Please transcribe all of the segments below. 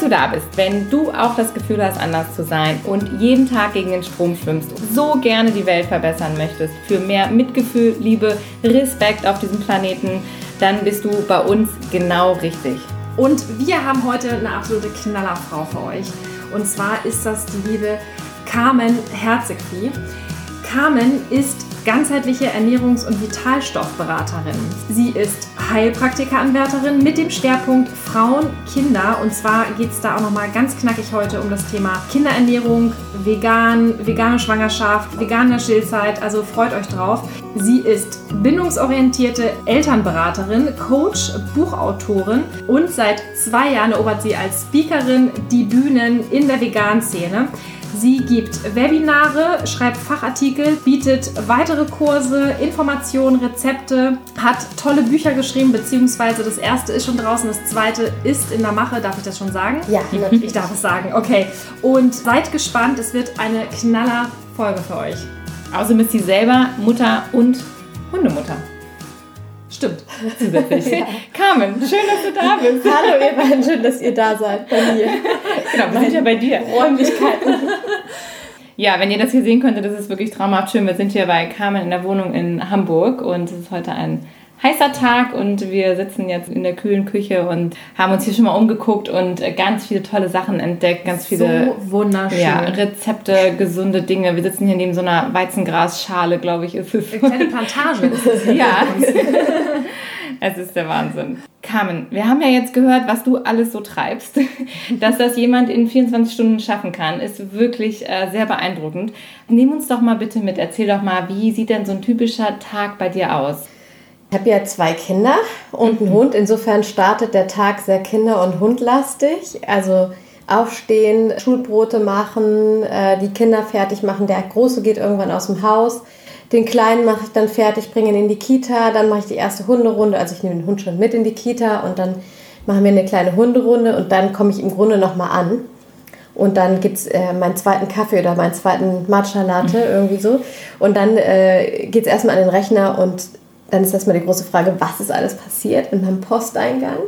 dass du da bist. Wenn du auch das Gefühl hast, anders zu sein und jeden Tag gegen den Strom schwimmst, so gerne die Welt verbessern möchtest, für mehr Mitgefühl, Liebe, Respekt auf diesem Planeten, dann bist du bei uns genau richtig. Und wir haben heute eine absolute Knallerfrau für euch. Und zwar ist das die liebe Carmen Herzegwie. Carmen ist ganzheitliche Ernährungs- und Vitalstoffberaterin. Sie ist Heilpraktikeranwärterin mit dem Schwerpunkt Frauen, Kinder. Und zwar geht es da auch nochmal ganz knackig heute um das Thema Kinderernährung, vegan, vegane Schwangerschaft, vegane Stillzeit. Also freut euch drauf. Sie ist bindungsorientierte Elternberaterin, Coach, Buchautorin und seit zwei Jahren erobert sie als Speakerin die Bühnen in der veganen Szene. Sie gibt Webinare, schreibt Fachartikel, bietet weitere Kurse, Informationen, Rezepte, hat tolle Bücher geschrieben, beziehungsweise das erste ist schon draußen, das zweite ist in der Mache. Darf ich das schon sagen? Ja, ich darf es sagen. Okay. Und seid gespannt, es wird eine knaller Folge für euch. Außerdem ist sie selber Mutter und Hundemutter. Stimmt. Zusätzlich. ja. Carmen, schön, dass du da bist. Hallo ihr beiden, schön, dass ihr da seid bei mir. Genau, wir sind ja bei dir. Räumlichkeiten. Ja, wenn ihr das hier sehen könntet, das ist wirklich traumhaft schön. Wir sind hier bei Carmen in der Wohnung in Hamburg und es ist heute ein heißer Tag und wir sitzen jetzt in der kühlen Küche und haben uns hier schon mal umgeguckt und ganz viele tolle Sachen entdeckt, ganz viele so wunderschön. Ja, Rezepte, gesunde Dinge. Wir sitzen hier neben so einer Weizengrasschale, glaube ich, ist es. Eine kleine Plantage ist es. ja. es ist der Wahnsinn. Carmen, wir haben ja jetzt gehört, was du alles so treibst. Dass das jemand in 24 Stunden schaffen kann, ist wirklich äh, sehr beeindruckend. Nimm uns doch mal bitte mit. Erzähl doch mal, wie sieht denn so ein typischer Tag bei dir aus? Ich habe ja zwei Kinder und einen Hund. Insofern startet der Tag sehr kinder- und hundlastig. Also aufstehen, Schulbrote machen, äh, die Kinder fertig machen. Der Große geht irgendwann aus dem Haus. Den Kleinen mache ich dann fertig, bringe ihn in die Kita. Dann mache ich die erste Hunderunde. Also ich nehme den Hund schon mit in die Kita und dann machen wir eine kleine Hunderunde und dann komme ich im Grunde nochmal an. Und dann gibt es äh, meinen zweiten Kaffee oder meinen zweiten Matcha Latte, irgendwie so. Und dann äh, geht es erstmal an den Rechner und dann ist erstmal die große Frage, was ist alles passiert in meinem Posteingang?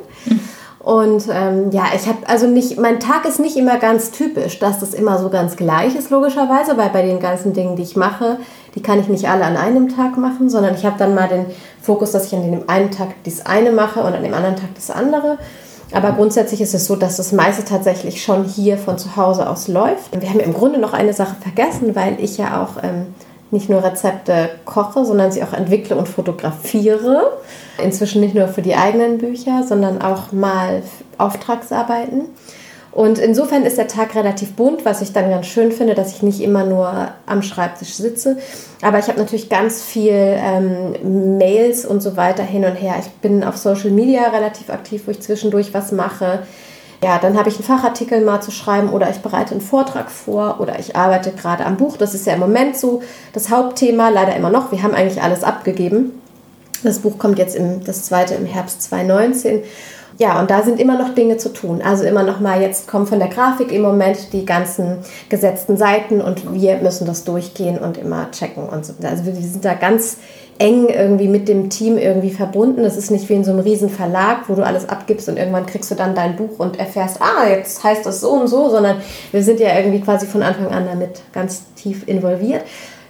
Und ähm, ja, ich habe also nicht, mein Tag ist nicht immer ganz typisch, dass das immer so ganz gleich ist, logischerweise, weil bei den ganzen Dingen, die ich mache, die kann ich nicht alle an einem Tag machen, sondern ich habe dann mal den Fokus, dass ich an dem einen Tag das eine mache und an dem anderen Tag das andere. Aber grundsätzlich ist es so, dass das meiste tatsächlich schon hier von zu Hause aus läuft. Wir haben im Grunde noch eine Sache vergessen, weil ich ja auch ähm, nicht nur Rezepte koche, sondern sie auch entwickle und fotografiere. Inzwischen nicht nur für die eigenen Bücher, sondern auch mal Auftragsarbeiten. Und insofern ist der Tag relativ bunt, was ich dann ganz schön finde, dass ich nicht immer nur am Schreibtisch sitze. Aber ich habe natürlich ganz viel ähm, Mails und so weiter hin und her. Ich bin auf Social Media relativ aktiv, wo ich zwischendurch was mache. Ja, dann habe ich einen Fachartikel mal zu schreiben oder ich bereite einen Vortrag vor oder ich arbeite gerade am Buch. Das ist ja im Moment so das Hauptthema, leider immer noch. Wir haben eigentlich alles abgegeben. Das Buch kommt jetzt im, das zweite im Herbst 2019. Ja, und da sind immer noch Dinge zu tun. Also immer noch mal, jetzt kommen von der Grafik im Moment die ganzen gesetzten Seiten und wir müssen das durchgehen und immer checken und so. Also wir sind da ganz eng irgendwie mit dem Team irgendwie verbunden. Das ist nicht wie in so einem riesen Verlag, wo du alles abgibst und irgendwann kriegst du dann dein Buch und erfährst, ah, jetzt heißt das so und so, sondern wir sind ja irgendwie quasi von Anfang an damit ganz tief involviert.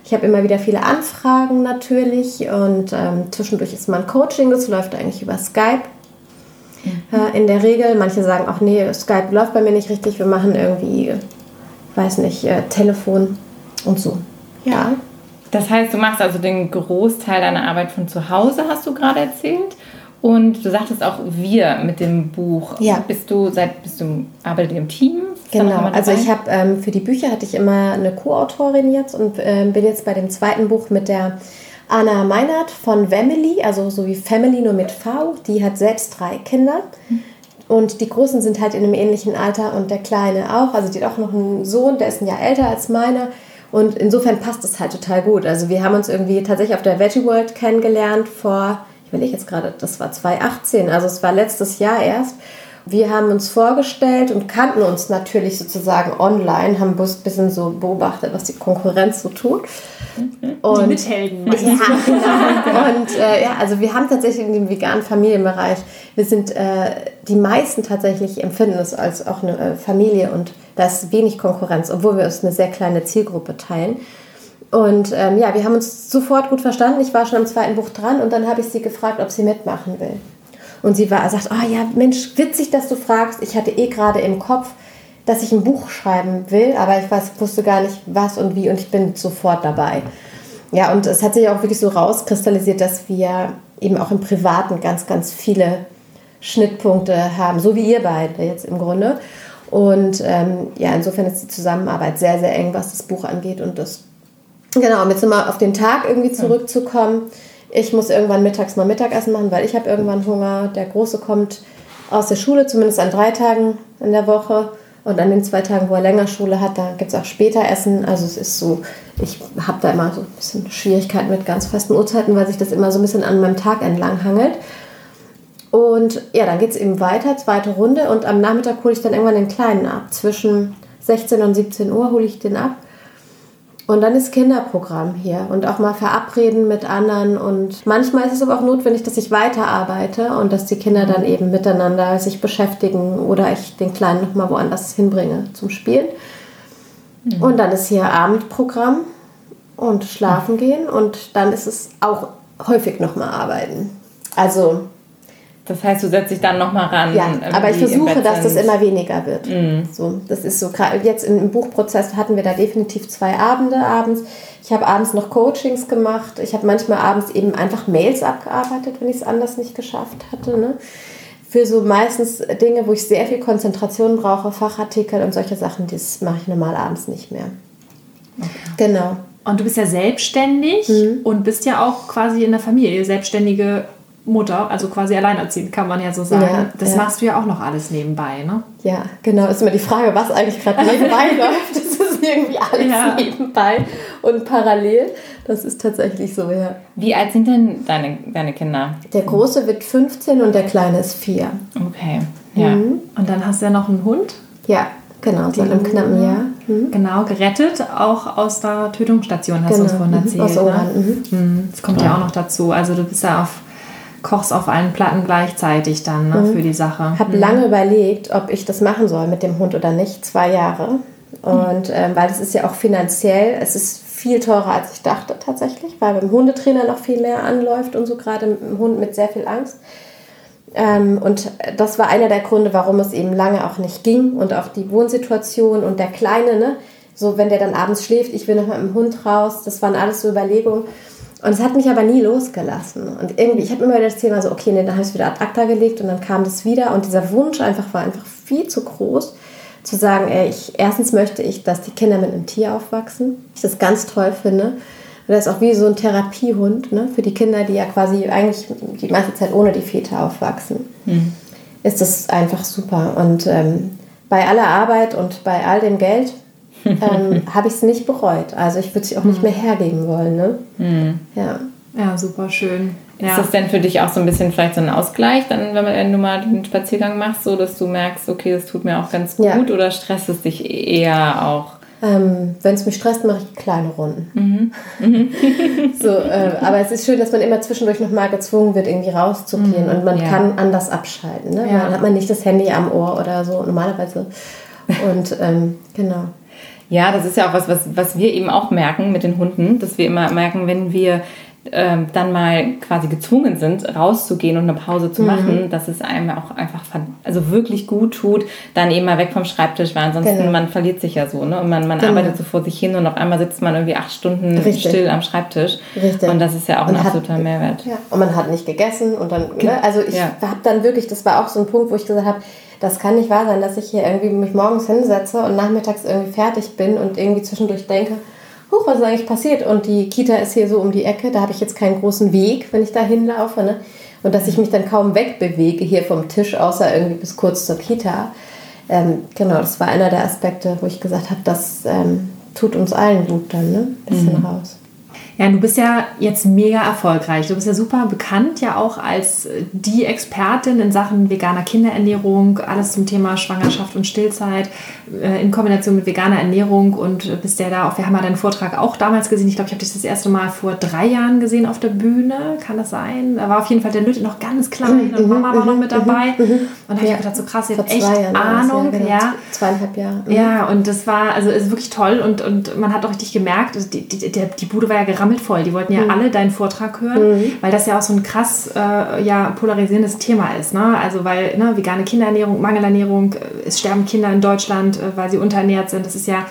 Ich habe immer wieder viele Anfragen natürlich und ähm, zwischendurch ist mein Coaching, das läuft eigentlich über Skype. Mhm. in der Regel, manche sagen auch, nee, Skype läuft bei mir nicht richtig, wir machen irgendwie, weiß nicht, äh, Telefon und so. Ja. Das heißt, du machst also den Großteil deiner Arbeit von zu Hause, hast du gerade erzählt. Und du sagtest auch wir mit dem Buch. Ja. Bist du seit bist du arbeitet ihr im Team? Genau. Also ich habe ähm, für die Bücher hatte ich immer eine Co-Autorin jetzt und ähm, bin jetzt bei dem zweiten Buch mit der Anna Meinert von Family, also so wie Family nur mit V. Die hat selbst drei Kinder. Und die Großen sind halt in einem ähnlichen Alter und der Kleine auch. Also die hat auch noch einen Sohn, der ist ein Jahr älter als meiner. Und insofern passt es halt total gut. Also wir haben uns irgendwie tatsächlich auf der Veggie World kennengelernt vor, ich will ich jetzt gerade, das war 2018, also es war letztes Jahr erst. Wir haben uns vorgestellt und kannten uns natürlich sozusagen online, haben ein bisschen so beobachtet, was die Konkurrenz so tut. Und, die Mithelden. Ja, genau. Und äh, ja, also wir haben tatsächlich in dem veganen Familienbereich, wir sind, äh, die meisten tatsächlich empfinden es als auch eine äh, Familie und da ist wenig Konkurrenz, obwohl wir uns eine sehr kleine Zielgruppe teilen. Und ähm, ja, wir haben uns sofort gut verstanden. Ich war schon am zweiten Buch dran und dann habe ich sie gefragt, ob sie mitmachen will. Und sie war, sagt, oh ja, Mensch, witzig, dass du fragst. Ich hatte eh gerade im Kopf, dass ich ein Buch schreiben will, aber ich weiß, wusste gar nicht was und wie und ich bin sofort dabei. Ja, und es hat sich auch wirklich so rauskristallisiert, dass wir eben auch im Privaten ganz, ganz viele Schnittpunkte haben, so wie ihr beide jetzt im Grunde. Und ähm, ja, insofern ist die Zusammenarbeit sehr, sehr eng, was das Buch angeht. Und das, genau, um jetzt mal auf den Tag irgendwie zurückzukommen. Ich muss irgendwann mittags mal Mittagessen machen, weil ich habe irgendwann Hunger. Der Große kommt aus der Schule, zumindest an drei Tagen in der Woche. Und an den zwei Tagen, wo er länger Schule hat, da gibt es auch später Essen. Also es ist so, ich habe da immer so ein bisschen Schwierigkeiten mit ganz festen Uhrzeiten, weil sich das immer so ein bisschen an meinem Tag entlang hangelt. Und ja, dann geht es eben weiter, zweite Runde. Und am Nachmittag hole ich dann irgendwann den Kleinen ab. Zwischen 16 und 17 Uhr hole ich den ab. Und dann ist Kinderprogramm hier und auch mal verabreden mit anderen. Und manchmal ist es aber auch notwendig, dass ich weiterarbeite und dass die Kinder dann eben miteinander sich beschäftigen oder ich den Kleinen nochmal woanders hinbringe zum Spielen. Mhm. Und dann ist hier Abendprogramm und schlafen gehen und dann ist es auch häufig nochmal arbeiten. Also das heißt, du setzt dich dann nochmal ran. Ja, aber ich versuche, dass das immer weniger wird. Mm. So, das ist so jetzt im Buchprozess hatten wir da definitiv zwei Abende abends. Ich habe abends noch Coachings gemacht. Ich habe manchmal abends eben einfach Mails abgearbeitet, wenn ich es anders nicht geschafft hatte. Ne? Für so meistens Dinge, wo ich sehr viel Konzentration brauche, Fachartikel und solche Sachen, das mache ich normal abends nicht mehr. Okay. Genau. Und du bist ja selbstständig mhm. und bist ja auch quasi in der Familie, selbstständige Mutter, also quasi alleinerziehend, kann man ja so sagen. Ja, das ja. machst du ja auch noch alles nebenbei, ne? Ja, genau. Ist immer die Frage, was eigentlich gerade nebenbei läuft. Das ist irgendwie alles ja. nebenbei und parallel. Das ist tatsächlich so, ja. Wie alt sind denn deine, deine Kinder? Der Große wird 15 und der Kleine ist 4. Okay, ja. Mhm. Und dann hast du ja noch einen Hund? Ja, genau, seit einem knappen Jahr. Mhm. Genau, gerettet, auch aus der Tötungsstation, hast genau. du uns vorhin erzählt. Aus Oran. Ne? Mhm. Das kommt ja auch noch dazu. Also du bist ja auf kochst auf allen Platten gleichzeitig dann ne, mhm. für die Sache. Habe mhm. lange überlegt, ob ich das machen soll mit dem Hund oder nicht. Zwei Jahre. Und ähm, weil es ist ja auch finanziell, es ist viel teurer als ich dachte tatsächlich, weil beim Hundetrainer noch viel mehr anläuft und so gerade ein Hund mit sehr viel Angst. Ähm, und das war einer der Gründe, warum es eben lange auch nicht ging und auch die Wohnsituation und der Kleine, ne? so wenn der dann abends schläft, ich will noch mit dem Hund raus, das waren alles so Überlegungen. Und es hat mich aber nie losgelassen. Und irgendwie, ich habe immer wieder das Thema so, okay, nee, dann habe ich es wieder ad acta gelegt und dann kam das wieder. Und dieser Wunsch einfach war einfach viel zu groß, zu sagen, ey, ich, erstens möchte ich, dass die Kinder mit einem Tier aufwachsen. Ich das ganz toll finde. Und das ist auch wie so ein Therapiehund ne, für die Kinder, die ja quasi eigentlich die meiste Zeit ohne die Väter aufwachsen. Mhm. Ist das einfach super. Und ähm, bei aller Arbeit und bei all dem Geld ähm, habe ich es nicht bereut. Also ich würde sie auch nicht hm. mehr hergeben wollen. Ne? Mhm. Ja. ja, super schön. Ist ja. das denn für dich auch so ein bisschen vielleicht so ein Ausgleich, dann, wenn du mal den Spaziergang machst, so dass du merkst, okay, das tut mir auch ganz gut ja. oder stresst es dich eher auch? Ähm, wenn es mich stresst, mache ich kleine Runden. Mhm. Mhm. so, äh, aber es ist schön, dass man immer zwischendurch nochmal gezwungen wird, irgendwie rauszugehen mhm. und man ja. kann anders abschalten. Ne? Ja. Dann hat man nicht das Handy am Ohr oder so normalerweise. Und ähm, genau. Ja, das ist ja auch was, was, was wir eben auch merken mit den Hunden, dass wir immer merken, wenn wir ähm, dann mal quasi gezwungen sind, rauszugehen und eine Pause zu machen, mhm. dass es einem auch einfach also wirklich gut tut, dann eben mal weg vom Schreibtisch, weil ansonsten genau. man verliert sich ja so, ne? Und man, man genau. arbeitet so vor sich hin und auf einmal sitzt man irgendwie acht Stunden Richtig. still am Schreibtisch. Richtig. Und das ist ja auch und ein absoluter hat, Mehrwert. Ja. Und man hat nicht gegessen und dann, ne? Also ich ja. habe dann wirklich, das war auch so ein Punkt, wo ich gesagt habe, das kann nicht wahr sein, dass ich hier irgendwie mich morgens hinsetze und nachmittags irgendwie fertig bin und irgendwie zwischendurch denke, huch, was ist eigentlich passiert? Und die Kita ist hier so um die Ecke, da habe ich jetzt keinen großen Weg, wenn ich da hinlaufe. Ne? Und dass ich mich dann kaum wegbewege hier vom Tisch, außer irgendwie bis kurz zur Kita. Ähm, genau, das war einer der Aspekte, wo ich gesagt habe, das ähm, tut uns allen gut dann, ne? Bisschen mhm. raus. Ja, du bist ja jetzt mega erfolgreich. Du bist ja super bekannt, ja auch als die Expertin in Sachen veganer Kinderernährung, alles zum Thema Schwangerschaft und Stillzeit äh, in Kombination mit veganer Ernährung und bist ja da auch, wir haben ja deinen Vortrag auch damals gesehen. Ich glaube, ich habe dich das erste Mal vor drei Jahren gesehen auf der Bühne. Kann das sein? Da war auf jeden Fall der Lütte noch ganz klein und Mama war noch mit dabei. Und da habe ich gedacht, so krass, habt echt Ahnung. Ja, genau. ja. Zweieinhalb Jahre. Ja, und das war, also ist wirklich toll und, und man hat auch richtig gemerkt, also die, die, die Bude war ja gerammelt gerammelt voll. Die wollten ja mhm. alle deinen Vortrag hören, mhm. weil das ja auch so ein krass äh, ja, polarisierendes Thema ist. Ne? Also weil ne, vegane Kinderernährung, Mangelernährung, äh, es sterben Kinder in Deutschland, äh, weil sie unterernährt sind. Das ist ja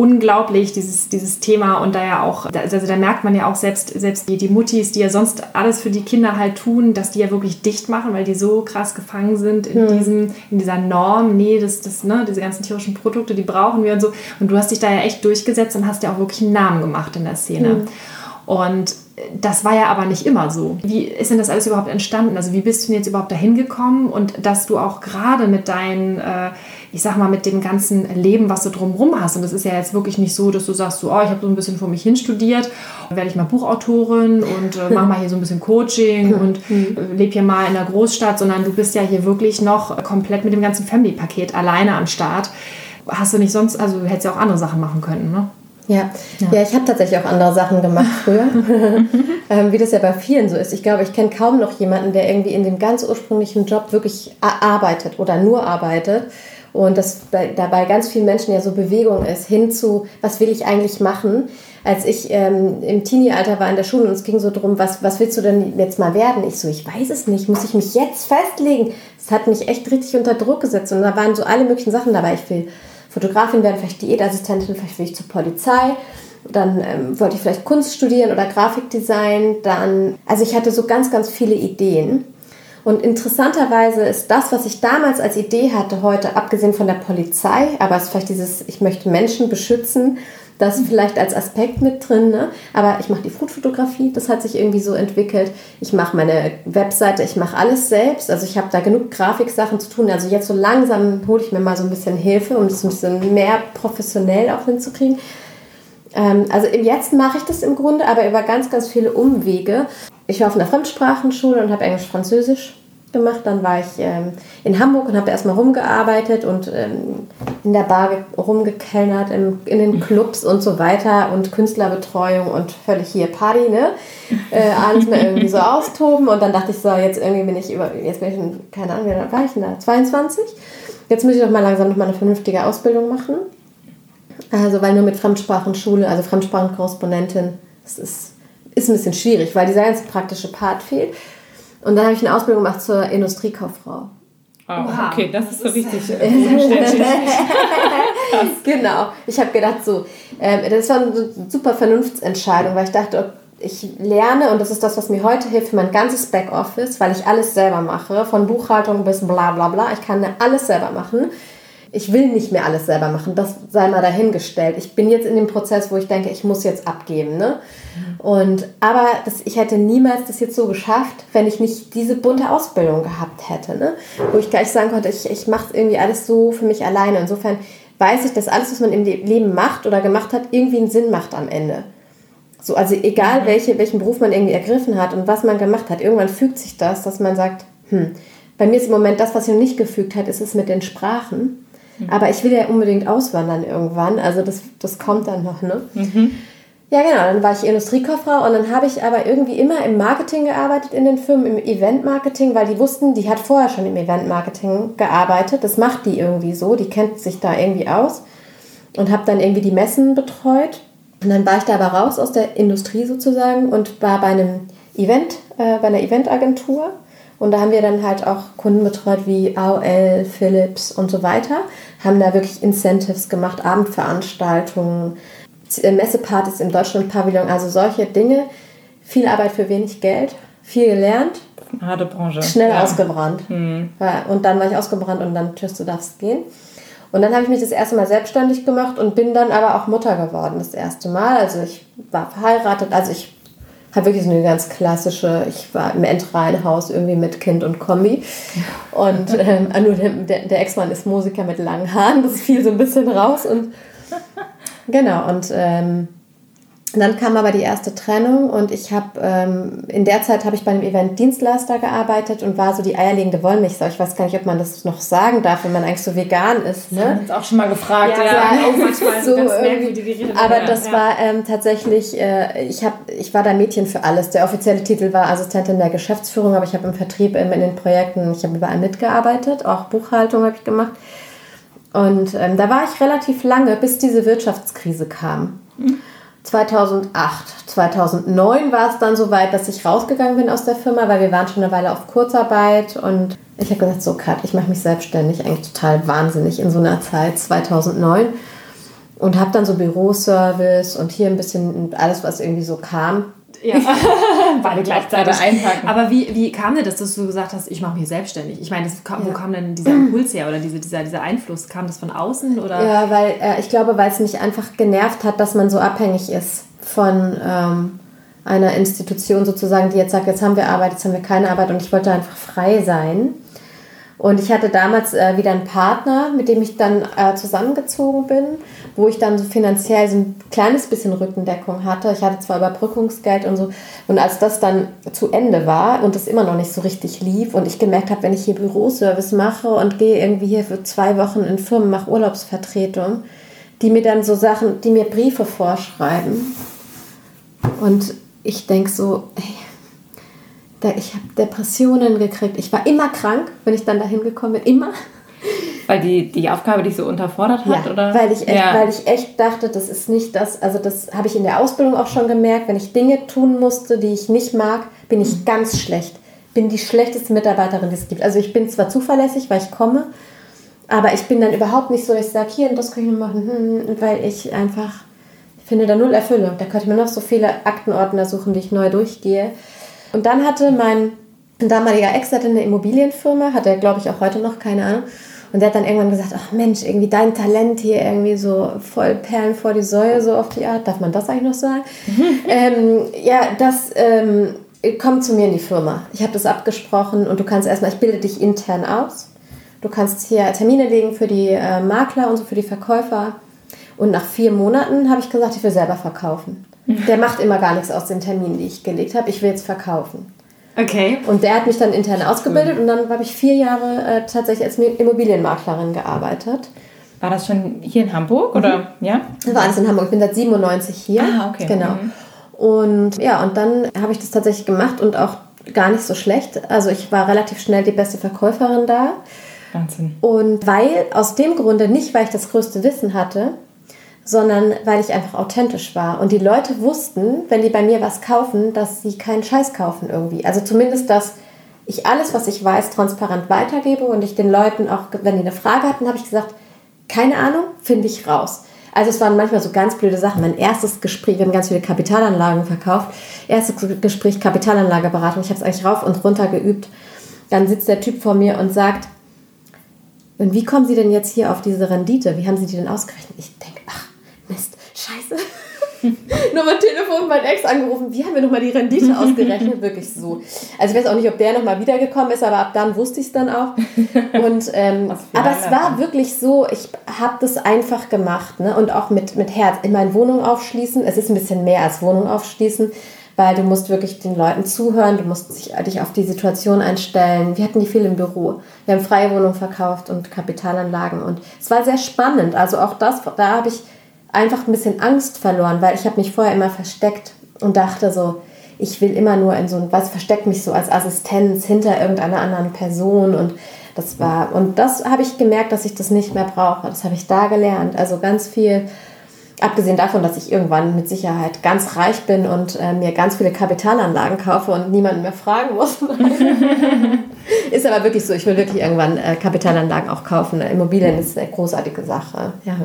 unglaublich, dieses, dieses Thema. Und da ja auch, also da merkt man ja auch selbst, selbst die, die Muttis, die ja sonst alles für die Kinder halt tun, dass die ja wirklich dicht machen, weil die so krass gefangen sind in, mhm. diesem, in dieser Norm. Nee, das, das, ne, diese ganzen tierischen Produkte, die brauchen wir und so. Und du hast dich da ja echt durchgesetzt und hast ja auch wirklich einen Namen gemacht in der Szene. Mhm. Und das war ja aber nicht immer so. Wie ist denn das alles überhaupt entstanden? Also wie bist du denn jetzt überhaupt dahin gekommen und dass du auch gerade mit deinen, äh, ich sag mal, mit dem ganzen Leben, was du drumherum hast, und das ist ja jetzt wirklich nicht so, dass du sagst, so, oh, ich habe so ein bisschen vor mich hin studiert, werde ich mal Buchautorin und äh, mach mal hier so ein bisschen Coaching und äh, lebe hier mal in der Großstadt, sondern du bist ja hier wirklich noch komplett mit dem ganzen Family-Paket alleine am Start. Hast du nicht sonst, also du hättest ja auch andere Sachen machen können, ne? Ja, ja. ja ich habe tatsächlich auch andere Sachen gemacht früher, ähm, wie das ja bei vielen so ist. Ich glaube, ich kenne kaum noch jemanden, der irgendwie in dem ganz ursprünglichen Job wirklich arbeitet oder nur arbeitet. Und dass bei, dabei ganz vielen Menschen ja so Bewegung ist, hin zu, was will ich eigentlich machen? Als ich ähm, im Teenie-Alter war in der Schule und es ging so darum, was, was willst du denn jetzt mal werden? Ich so, ich weiß es nicht, muss ich mich jetzt festlegen? Das hat mich echt richtig unter Druck gesetzt und da waren so alle möglichen Sachen dabei. Ich will Fotografin werden, vielleicht Diätassistentin, vielleicht will ich zur Polizei. Dann ähm, wollte ich vielleicht Kunst studieren oder Grafikdesign. Dann, also ich hatte so ganz, ganz viele Ideen. Und interessanterweise ist das, was ich damals als Idee hatte, heute, abgesehen von der Polizei, aber es ist vielleicht dieses, ich möchte Menschen beschützen, das vielleicht als Aspekt mit drin. Ne? Aber ich mache die Foodfotografie, das hat sich irgendwie so entwickelt. Ich mache meine Webseite, ich mache alles selbst. Also ich habe da genug Grafiksachen zu tun. Also jetzt so langsam hole ich mir mal so ein bisschen Hilfe, um das ein bisschen mehr professionell auch hinzukriegen. Ähm, also jetzt mache ich das im Grunde, aber über ganz, ganz viele Umwege. Ich war auf einer Fremdsprachenschule und habe Englisch, Französisch gemacht. Dann war ich ähm, in Hamburg und habe erstmal rumgearbeitet und ähm, in der Bar rumgekellnert, in, in den Clubs und so weiter und Künstlerbetreuung und völlig hier Party, ne? Äh, alles mal irgendwie so austoben. Und dann dachte ich so, jetzt irgendwie bin ich über, jetzt bin ich, in, keine Ahnung, wie war ich denn da? 22? Jetzt muss ich doch mal langsam noch mal eine vernünftige Ausbildung machen. Also, weil nur mit Fremdsprachenschule, also Fremdsprachenkorrespondentin, das ist, ist ein bisschen schwierig, weil dieser ganze praktische Part fehlt. Und dann habe ich eine Ausbildung gemacht zur Industriekauffrau. Oh, wow. okay, das ist so richtig genau. Ich habe gedacht, so, äh, das war eine super Vernunftsentscheidung, weil ich dachte, ich lerne, und das ist das, was mir heute hilft, für mein ganzes Backoffice, weil ich alles selber mache, von Buchhaltung bis bla bla bla. Ich kann alles selber machen ich will nicht mehr alles selber machen, das sei mal dahingestellt. Ich bin jetzt in dem Prozess, wo ich denke, ich muss jetzt abgeben. Ne? Und, aber das, ich hätte niemals das jetzt so geschafft, wenn ich nicht diese bunte Ausbildung gehabt hätte. Ne? Wo ich gleich sagen konnte, ich, ich mache irgendwie alles so für mich alleine. Insofern weiß ich, dass alles, was man im Leben macht oder gemacht hat, irgendwie einen Sinn macht am Ende. So, also egal, mhm. welche, welchen Beruf man irgendwie ergriffen hat und was man gemacht hat, irgendwann fügt sich das, dass man sagt, hm, bei mir ist im Moment das, was sich noch nicht gefügt hat, ist es mit den Sprachen. Mhm. Aber ich will ja unbedingt auswandern irgendwann. Also das, das kommt dann noch, ne? Mhm. Ja, genau. Dann war ich Industriekauffrau und dann habe ich aber irgendwie immer im Marketing gearbeitet in den Firmen, im Eventmarketing, weil die wussten, die hat vorher schon im Eventmarketing gearbeitet. Das macht die irgendwie so. Die kennt sich da irgendwie aus und habe dann irgendwie die Messen betreut. Und dann war ich da aber raus aus der Industrie sozusagen und war bei einem Event, äh, bei einer Eventagentur und da haben wir dann halt auch Kunden betreut wie AOL, Philips und so weiter. Haben da wirklich Incentives gemacht, Abendveranstaltungen, äh, Messepartys im Deutschlandpavillon, also solche Dinge. Viel Arbeit für wenig Geld, viel gelernt. Harte Branche. Schnell ja. ausgebrannt. Mhm. Und dann war ich ausgebrannt und dann tschüss, du darfst gehen. Und dann habe ich mich das erste Mal selbstständig gemacht und bin dann aber auch Mutter geworden, das erste Mal. Also ich war verheiratet, also ich habe wirklich so eine ganz klassische, ich war im Endreihenhaus irgendwie mit Kind und Kombi. Und ähm, nur der, der Ex-Mann ist Musiker mit langen Haaren, das fiel so ein bisschen raus. Und genau, und ähm, dann kam aber die erste Trennung und ich habe ähm, in der Zeit habe ich bei einem Event-Dienstleister gearbeitet und war so die eierlegende Wollmilchsau. Ich weiß gar nicht, ob man das noch sagen darf, wenn man eigentlich so vegan ist. Ne? Uns auch schon mal gefragt. Ja, Ja, ja. auch manchmal so ganz merkwürdige Rede. Aber Ja, das war ähm, tatsächlich, äh, ich, hab, ich war da Mädchen für alles. Der offizielle Titel war Assistentin der Geschäftsführung, aber ich habe im Vertrieb, ähm, in den Projekten, ich habe überall mitgearbeitet, auch Buchhaltung habe ich gemacht. Und ähm, da war ich relativ lange, bis diese Wirtschaftskrise kam. 2008, 2009 war es dann soweit, dass ich rausgegangen bin aus der Firma, weil wir waren schon eine Weile auf Kurzarbeit und ich habe gesagt, so Kat, ich mache mich selbstständig, eigentlich total wahnsinnig in so einer Zeit, 2009 und habe dann so Büroservice und hier ein bisschen alles, was irgendwie so kam. Ja, beide gleichzeitig. einpacken. Aber wie, wie kam denn das, dass du gesagt hast, ich mache mich selbstständig? Ich meine, das wo kam denn dieser Impuls her oder diese, dieser, dieser Einfluss? Kam das von außen oder? Ja, weil äh, ich glaube, weil es mich einfach genervt hat, dass man so abhängig ist von ähm, einer Institution sozusagen, die jetzt sagt, jetzt haben wir Arbeit, jetzt haben wir keine Arbeit und ich wollte einfach frei sein. Und ich hatte damals äh, wieder einen Partner, mit dem ich dann äh, zusammengezogen bin, wo ich dann so finanziell so ein kleines bisschen Rückendeckung hatte. Ich hatte zwar Überbrückungsgeld und so. Und als das dann zu Ende war und es immer noch nicht so richtig lief und ich gemerkt habe, wenn ich hier Büroservice mache und gehe irgendwie hier für zwei Wochen in Firmen, mache Urlaubsvertretung, die mir dann so Sachen, die mir Briefe vorschreiben. Und ich denke so, ey, ich habe Depressionen gekriegt. Ich war immer krank, wenn ich dann dahin gekommen bin. Immer. Weil die, die Aufgabe dich so unterfordert hat, Ja, oder? Weil ich, echt, ja. weil ich echt dachte, das ist nicht das, also das habe ich in der Ausbildung auch schon gemerkt, wenn ich Dinge tun musste, die ich nicht mag, bin ich ganz schlecht. Bin die schlechteste Mitarbeiterin, die es gibt. Also ich bin zwar zuverlässig, weil ich komme, aber ich bin dann überhaupt nicht so, dass ich sage, hier, das kann ich noch machen, hm, weil ich einfach finde da null Erfüllung. Da könnte ich mir noch so viele Aktenordner suchen, die ich neu durchgehe. Und dann hatte mein damaliger Ex hatte eine Immobilienfirma, hat er glaube ich auch heute noch, keine Ahnung. Und der hat dann irgendwann gesagt, ach Mensch, irgendwie dein Talent hier irgendwie so voll Perlen vor die Säue, so auf die Art. Darf man das eigentlich noch sagen? ähm, ja, das ähm, kommt zu mir in die Firma. Ich habe das abgesprochen und du kannst erstmal, ich bilde dich intern aus. Du kannst hier Termine legen für die äh, Makler und so für die Verkäufer. Und nach vier Monaten habe ich gesagt, ich will selber verkaufen. Der macht immer gar nichts aus den Terminen, die ich gelegt habe. Ich will jetzt verkaufen. Okay. Und der hat mich dann intern ausgebildet und dann habe ich vier Jahre äh, tatsächlich als Immobilienmaklerin gearbeitet. War das schon hier in Hamburg, oder? Ja? Das war alles in Hamburg. Ich bin seit 97 hier. Ah, okay. Genau. Mhm. Und ja, und dann habe ich das tatsächlich gemacht und auch gar nicht so schlecht. Also ich war relativ schnell die beste Verkäuferin da. Wahnsinn. Und weil, aus dem Grunde, nicht weil ich das größte Wissen hatte, sondern weil ich einfach authentisch war. Und die Leute wussten, wenn die bei mir was kaufen, dass sie keinen Scheiß kaufen irgendwie. Also zumindest, dass ich alles, was ich weiß, transparent weitergebe und ich den Leuten auch, wenn die eine Frage hatten, habe ich gesagt, keine Ahnung, finde ich raus. Also es waren manchmal so ganz blöde Sachen. Mein erstes Gespräch, wir haben ganz viele Kapitalanlagen verkauft. Erstes Gespräch Kapitalanlageberatung. Ich habe es eigentlich rauf und runter geübt. Dann sitzt der Typ vor mir und sagt, und wie kommen Sie denn jetzt hier auf diese Rendite? Wie haben Sie die denn ausgerechnet? Ich denke, ach, scheiße. nochmal Telefon, mein Ex angerufen. Wie haben wir nochmal die Rendite ausgerechnet? Wirklich so. Also ich weiß auch nicht, ob der nochmal wiedergekommen ist, aber ab dann wusste ich es dann auch. Und, ähm, aber es war wirklich so, ich habe das einfach gemacht. Ne? Und auch mit, mit Herz. In meine Wohnung aufschließen. Es ist ein bisschen mehr als Wohnung aufschließen, weil du musst wirklich den Leuten zuhören. Du musst dich, dich auf die Situation einstellen. Wir hatten die viel im Büro. Wir haben freie Wohnungen verkauft und Kapitalanlagen. Und es war sehr spannend. Also auch das, da habe ich einfach ein bisschen Angst verloren, weil ich habe mich vorher immer versteckt und dachte so, ich will immer nur in so ein, was versteckt mich so als Assistenz hinter irgendeiner anderen Person und das war, und das habe ich gemerkt, dass ich das nicht mehr brauche. Das habe ich da gelernt. Also ganz viel, abgesehen davon, dass ich irgendwann mit Sicherheit ganz reich bin und äh, mir ganz viele Kapitalanlagen kaufe und niemanden mehr fragen muss. ist aber wirklich so, ich will wirklich irgendwann äh, Kapitalanlagen auch kaufen. Immobilien ist eine großartige Sache. Ja.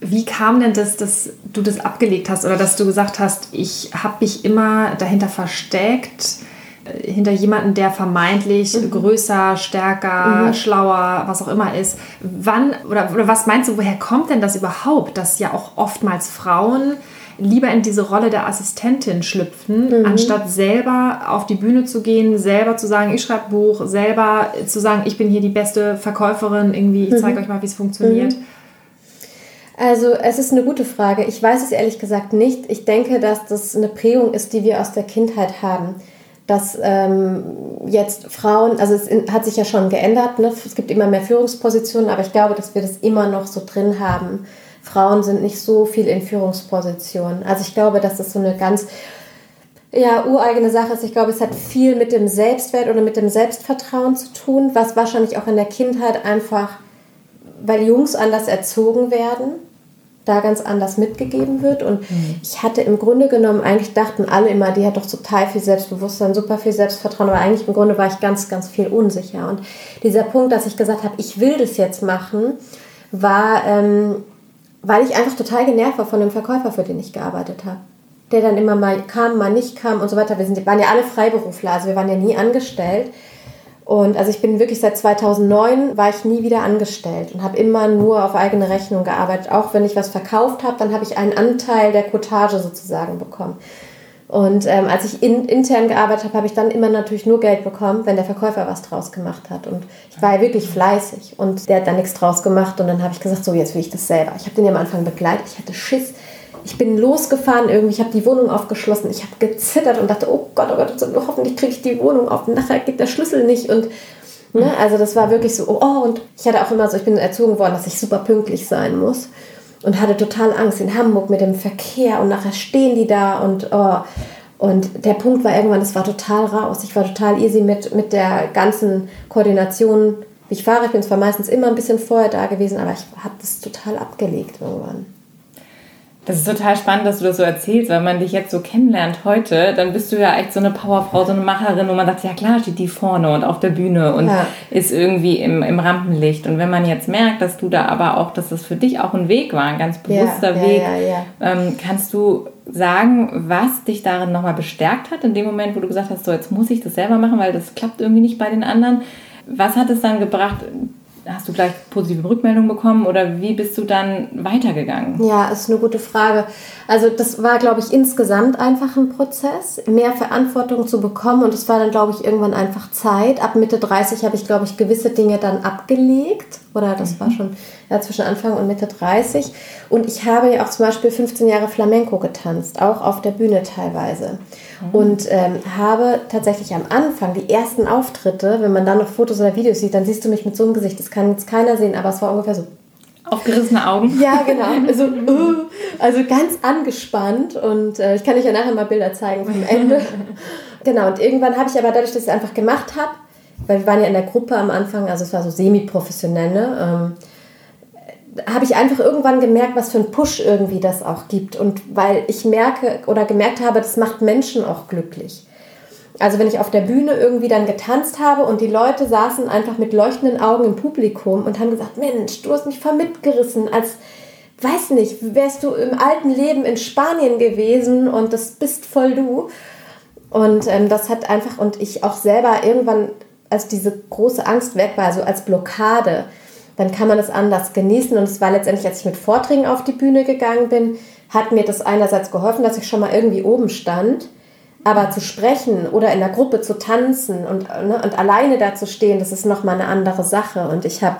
Wie kam denn das, dass du das abgelegt hast oder dass du gesagt hast, ich habe mich immer dahinter versteckt, äh, hinter jemanden, der vermeintlich größer, stärker, schlauer, was auch immer ist. Wann oder, oder was meinst du, woher kommt denn das überhaupt, dass ja auch oftmals Frauen lieber in diese Rolle der Assistentin schlüpfen, anstatt selber auf die Bühne zu gehen, selber zu sagen, ich schreibe Buch, selber zu sagen, ich bin hier die beste Verkäuferin, irgendwie, ich zeige euch mal, wie es funktioniert. Also es ist eine gute Frage. Ich weiß es ehrlich gesagt nicht. Ich denke, dass das eine Prägung ist, die wir aus der Kindheit haben. Dass ähm, jetzt Frauen, also es hat sich ja schon geändert, ne? es gibt immer mehr Führungspositionen, aber ich glaube, dass wir das immer noch so drin haben. Frauen sind nicht so viel in Führungspositionen. Also ich glaube, dass das so eine ganz ja, ureigene Sache ist. Ich glaube, es hat viel mit dem Selbstwert oder mit dem Selbstvertrauen zu tun, was wahrscheinlich auch in der Kindheit einfach, weil Jungs anders erzogen werden, da ganz anders mitgegeben wird. Und mhm. ich hatte im Grunde genommen, eigentlich dachten alle immer, die hat doch total viel Selbstbewusstsein, super viel Selbstvertrauen, aber eigentlich im Grunde war ich ganz, ganz viel unsicher. Und dieser Punkt, dass ich gesagt habe, ich will das jetzt machen, war, ähm, weil ich einfach total genervt war von dem Verkäufer, für den ich gearbeitet habe der dann immer mal kam, mal nicht kam und so weiter. Wir sind, waren ja alle Freiberufler, also wir waren ja nie angestellt. Und also ich bin wirklich seit 2009 war ich nie wieder angestellt und habe immer nur auf eigene Rechnung gearbeitet. Auch wenn ich was verkauft habe, dann habe ich einen Anteil der Cottage sozusagen bekommen. Und ähm, als ich in, intern gearbeitet habe, habe ich dann immer natürlich nur Geld bekommen, wenn der Verkäufer was draus gemacht hat. Und ich war ja wirklich fleißig und der hat dann nichts draus gemacht. Und dann habe ich gesagt, so jetzt will ich das selber. Ich habe den ja am Anfang begleitet. Ich hatte Schiss ich bin losgefahren irgendwie, ich habe die Wohnung aufgeschlossen, ich habe gezittert und dachte, oh Gott, oh Gott, hoffentlich kriege ich die Wohnung auf, nachher geht der Schlüssel nicht und ne, also das war wirklich so, oh, und ich hatte auch immer so, ich bin erzogen worden, dass ich super pünktlich sein muss und hatte total Angst in Hamburg mit dem Verkehr und nachher stehen die da und oh, und der Punkt war irgendwann, es war total raus. Ich war total easy mit, mit der ganzen Koordination, wie ich fahre. Ich bin zwar meistens immer ein bisschen vorher da gewesen, aber ich habe das total abgelegt irgendwann. Das ist total spannend, dass du das so erzählst, weil man dich jetzt so kennenlernt heute, dann bist du ja echt so eine Powerfrau, so eine Macherin, wo man sagt, ja klar, steht die vorne und auf der Bühne und ja. ist irgendwie im, im Rampenlicht. Und wenn man jetzt merkt, dass du da aber auch, dass das für dich auch ein Weg war, ein ganz bewusster ja, Weg, ja, ähm, kannst du sagen, was dich darin nochmal bestärkt hat, in dem Moment, wo du gesagt hast, so jetzt muss ich das selber machen, weil das klappt irgendwie nicht bei den anderen. Was hat es dann gebracht, hast du gleich positive Rückmeldungen bekommen oder wie bist du dann weitergegangen? Ja, ist eine gute Frage. Also das war, glaube ich, insgesamt einfach ein Prozess, mehr Verantwortung zu bekommen und es war dann, glaube ich, irgendwann einfach Zeit. Ab Mitte 30 habe ich, glaube ich, gewisse Dinge dann abgelegt oder das mhm. war schon ja, zwischen Anfang und Mitte 30 und ich habe ja auch zum Beispiel 15 Jahre Flamenco getanzt, auch auf der Bühne teilweise. Mhm. Und ähm, habe tatsächlich am Anfang die ersten Auftritte, wenn man dann noch Fotos oder Videos sieht, dann siehst du mich mit so einem Gesicht. Das kann jetzt keiner sehen, aber es war ungefähr so. Aufgerissene Augen. Ja, genau. Also, uh, also ganz angespannt. Und äh, ich kann euch ja nachher mal Bilder zeigen vom Ende. genau, und irgendwann habe ich aber dadurch, dass ich es einfach gemacht habe, weil wir waren ja in der Gruppe am Anfang, also es war so semi-professionell, ne? ähm, habe ich einfach irgendwann gemerkt, was für einen Push irgendwie das auch gibt. Und weil ich merke oder gemerkt habe, das macht Menschen auch glücklich. Also wenn ich auf der Bühne irgendwie dann getanzt habe und die Leute saßen einfach mit leuchtenden Augen im Publikum und haben gesagt, Mensch, du hast mich voll als, weiß nicht, wärst du im alten Leben in Spanien gewesen und das bist voll du. Und ähm, das hat einfach, und ich auch selber irgendwann, als diese große Angst weg war, also als Blockade, dann kann man es anders genießen. Und es war letztendlich, als ich mit Vorträgen auf die Bühne gegangen bin, hat mir das einerseits geholfen, dass ich schon mal irgendwie oben stand. Aber zu sprechen oder in der Gruppe zu tanzen und, ne, und alleine da zu stehen, das ist nochmal eine andere Sache. Und ich habe,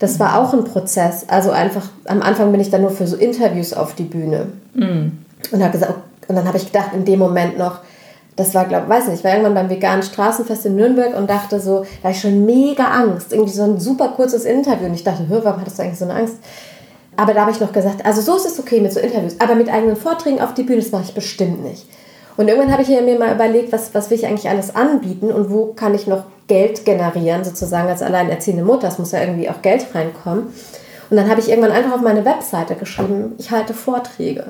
das war auch ein Prozess. Also einfach, am Anfang bin ich dann nur für so Interviews auf die Bühne. Mhm. Und, hab gesagt, und dann habe ich gedacht, in dem Moment noch, das war, glaube weiß nicht, ich war irgendwann beim veganen Straßenfest in Nürnberg und dachte so, da ich schon mega Angst. Irgendwie so ein super kurzes Interview. Und ich dachte, hör, warum hattest du eigentlich so eine Angst? Aber da habe ich noch gesagt, also so ist es okay mit so Interviews. Aber mit eigenen Vorträgen auf die Bühne, das mache ich bestimmt nicht. Und irgendwann habe ich mir mal überlegt, was, was will ich eigentlich alles anbieten und wo kann ich noch Geld generieren, sozusagen als alleinerziehende Mutter. Es muss ja irgendwie auch Geld reinkommen. Und dann habe ich irgendwann einfach auf meine Webseite geschrieben, ich halte Vorträge.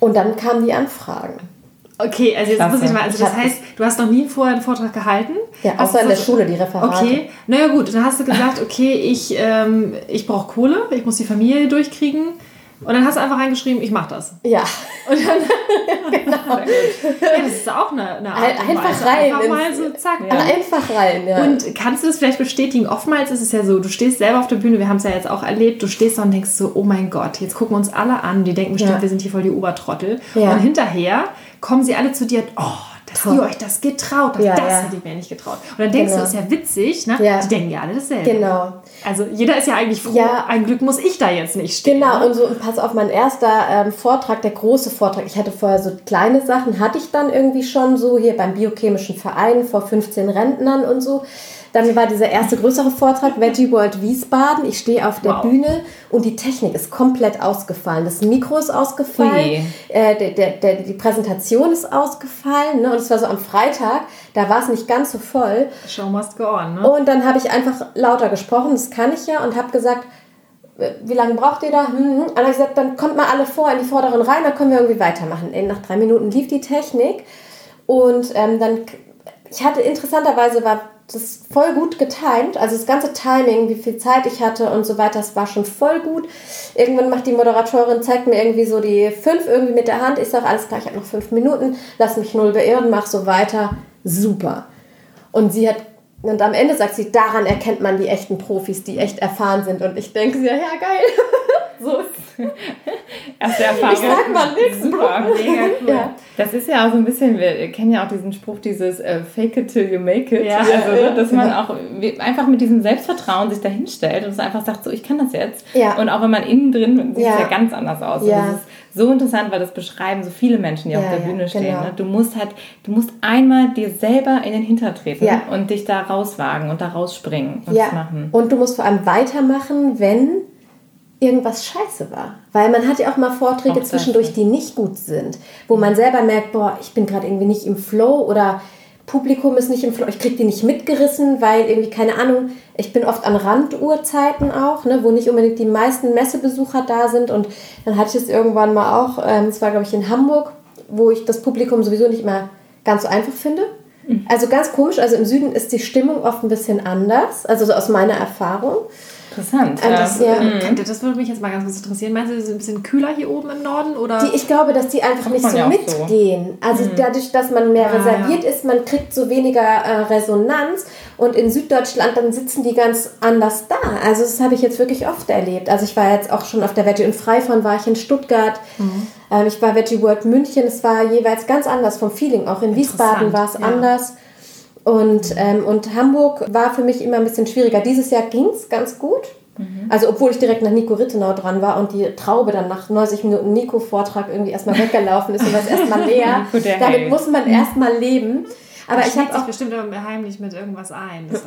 Und dann kamen die Anfragen. Okay, also jetzt Klasse. muss ich mal, also das heißt, du hast noch nie vorher einen Vortrag gehalten? Ja, außer in der Schule, die Referate. Okay, naja gut, dann hast du gesagt, okay, ich, ähm, ich brauche Kohle, ich muss die Familie durchkriegen. Und dann hast du einfach reingeschrieben, ich mache das. Ja. Und dann, genau. ja, das ist auch eine, eine Art Einfach rein. Einfach mal so, zack. Ja. Einfach rein, ja. Und kannst du das vielleicht bestätigen? Oftmals ist es ja so, du stehst selber auf der Bühne, wir haben es ja jetzt auch erlebt, du stehst da und denkst so, oh mein Gott, jetzt gucken uns alle an, die denken bestimmt, ja. wir sind hier voll die Obertrottel. Und hinterher kommen sie alle zu dir, oh, dass Toll. ihr euch das getraut habt. Ja, das ja. hätte ich mir nicht getraut. Und dann denkst Genau. du, das ist ja witzig, ne? Ja. Die denken ja alle dasselbe. Genau. Also jeder ist ja eigentlich froh, Ja. ein Glück muss ich da jetzt nicht stehen. Genau, ne? und so, und pass auf, mein erster ähm, Vortrag, der große Vortrag, ich hatte vorher so kleine Sachen, hatte ich dann irgendwie schon so hier beim Biochemischen Verein vor 15 Rentnern und so. Dann war dieser erste größere Vortrag, Veggie World Wiesbaden. Ich stehe auf der Wow. Bühne und die Technik ist komplett ausgefallen. Das Mikro ist ausgefallen, äh, der, der, der, die Präsentation ist ausgefallen. Ne? Und es war so am Freitag, da war es nicht ganz so voll. Show must go on, ne? Und dann habe ich einfach lauter gesprochen, das kann ich ja, und habe gesagt, wie lange braucht ihr da? Hm, hm. Und dann habe ich gesagt, dann kommt mal alle vor in die Vorderen rein, dann können wir irgendwie weitermachen. Nach drei Minuten lief die Technik und ähm, dann, ich hatte interessanterweise, war das voll gut getimed, also das ganze Timing, wie viel Zeit ich hatte und so weiter, das war schon voll gut. Irgendwann macht die Moderatorin, zeigt mir irgendwie so die fünf irgendwie mit der Hand. Ich sage, alles klar, ich habe noch fünf Minuten, lass mich null beirren, mach so weiter. Super. Und sie hat, und am Ende sagt sie, daran erkennt man die echten Profis, die echt erfahren sind. Und ich denke, ja, ja, geil. so ist Erste Erfahrung. Ich sag mal nix, Super. Mega cool. Ja. Das ist ja auch so ein bisschen, wir kennen ja auch diesen Spruch, dieses äh, Fake it till you make it. Ja. Also, Ja, dass man auch einfach mit diesem Selbstvertrauen sich dahin stellt und es einfach sagt, so, ich kann das jetzt. Ja. Und auch wenn man innen drin sieht es Ja. ja ganz anders aus. So interessant, weil das beschreiben so viele Menschen, die auf Ja, der ja, Bühne stehen. genau. Ne? Du musst halt, du musst einmal dir selber in den Hinter treten Ja. und dich da rauswagen und da rausspringen und Ja, machen. und du musst vor allem weitermachen, wenn irgendwas scheiße war. Weil man hat ja auch mal Vorträge Auch zwischendurch, die nicht gut sind, wo man selber merkt, boah, ich bin gerade irgendwie nicht im Flow oder Publikum ist nicht im Flow, ich krieg die nicht mitgerissen, weil irgendwie, keine Ahnung, ich bin oft an Randuhrzeiten auch, ne, wo nicht unbedingt die meisten Messebesucher da sind und dann hatte ich es irgendwann mal auch, ähm, es war glaube ich in Hamburg, wo ich das Publikum sowieso nicht mehr ganz so einfach finde. Also ganz komisch, also im Süden ist die Stimmung oft ein bisschen anders, also so aus meiner Erfahrung. Interessant. Und das, ja, Könnt ihr- Das würde mich jetzt mal ganz kurz interessieren. Meinst du, es ist ein bisschen kühler hier oben im Norden? Oder? Die, ich glaube, dass die einfach nicht so ja auch so. mitgehen. Also dadurch, dass man mehr Ah, reserviert ist, man kriegt so weniger äh, Resonanz. Und in Süddeutschland, dann sitzen die ganz anders da. Also das habe ich jetzt wirklich oft erlebt. Also ich war jetzt auch schon auf der Veggie und Freifon war ich in Stuttgart. Mhm. Ähm, ich war Veggie World München. Es war jeweils ganz anders vom Feeling. Auch in Wiesbaden war es ja. anders. Und, ähm, und Hamburg war für mich immer ein bisschen schwieriger. Dieses Jahr ging es ganz gut. Mhm. Also obwohl ich direkt nach Nico Rittenau dran war und die Traube dann nach 90 Minuten Nico-Vortrag irgendwie erstmal weggelaufen ist und war es erstmal leer. Damit muss man erstmal leben. Aber ich schlägt habe sich auch bestimmt heimlich mit irgendwas ein. Das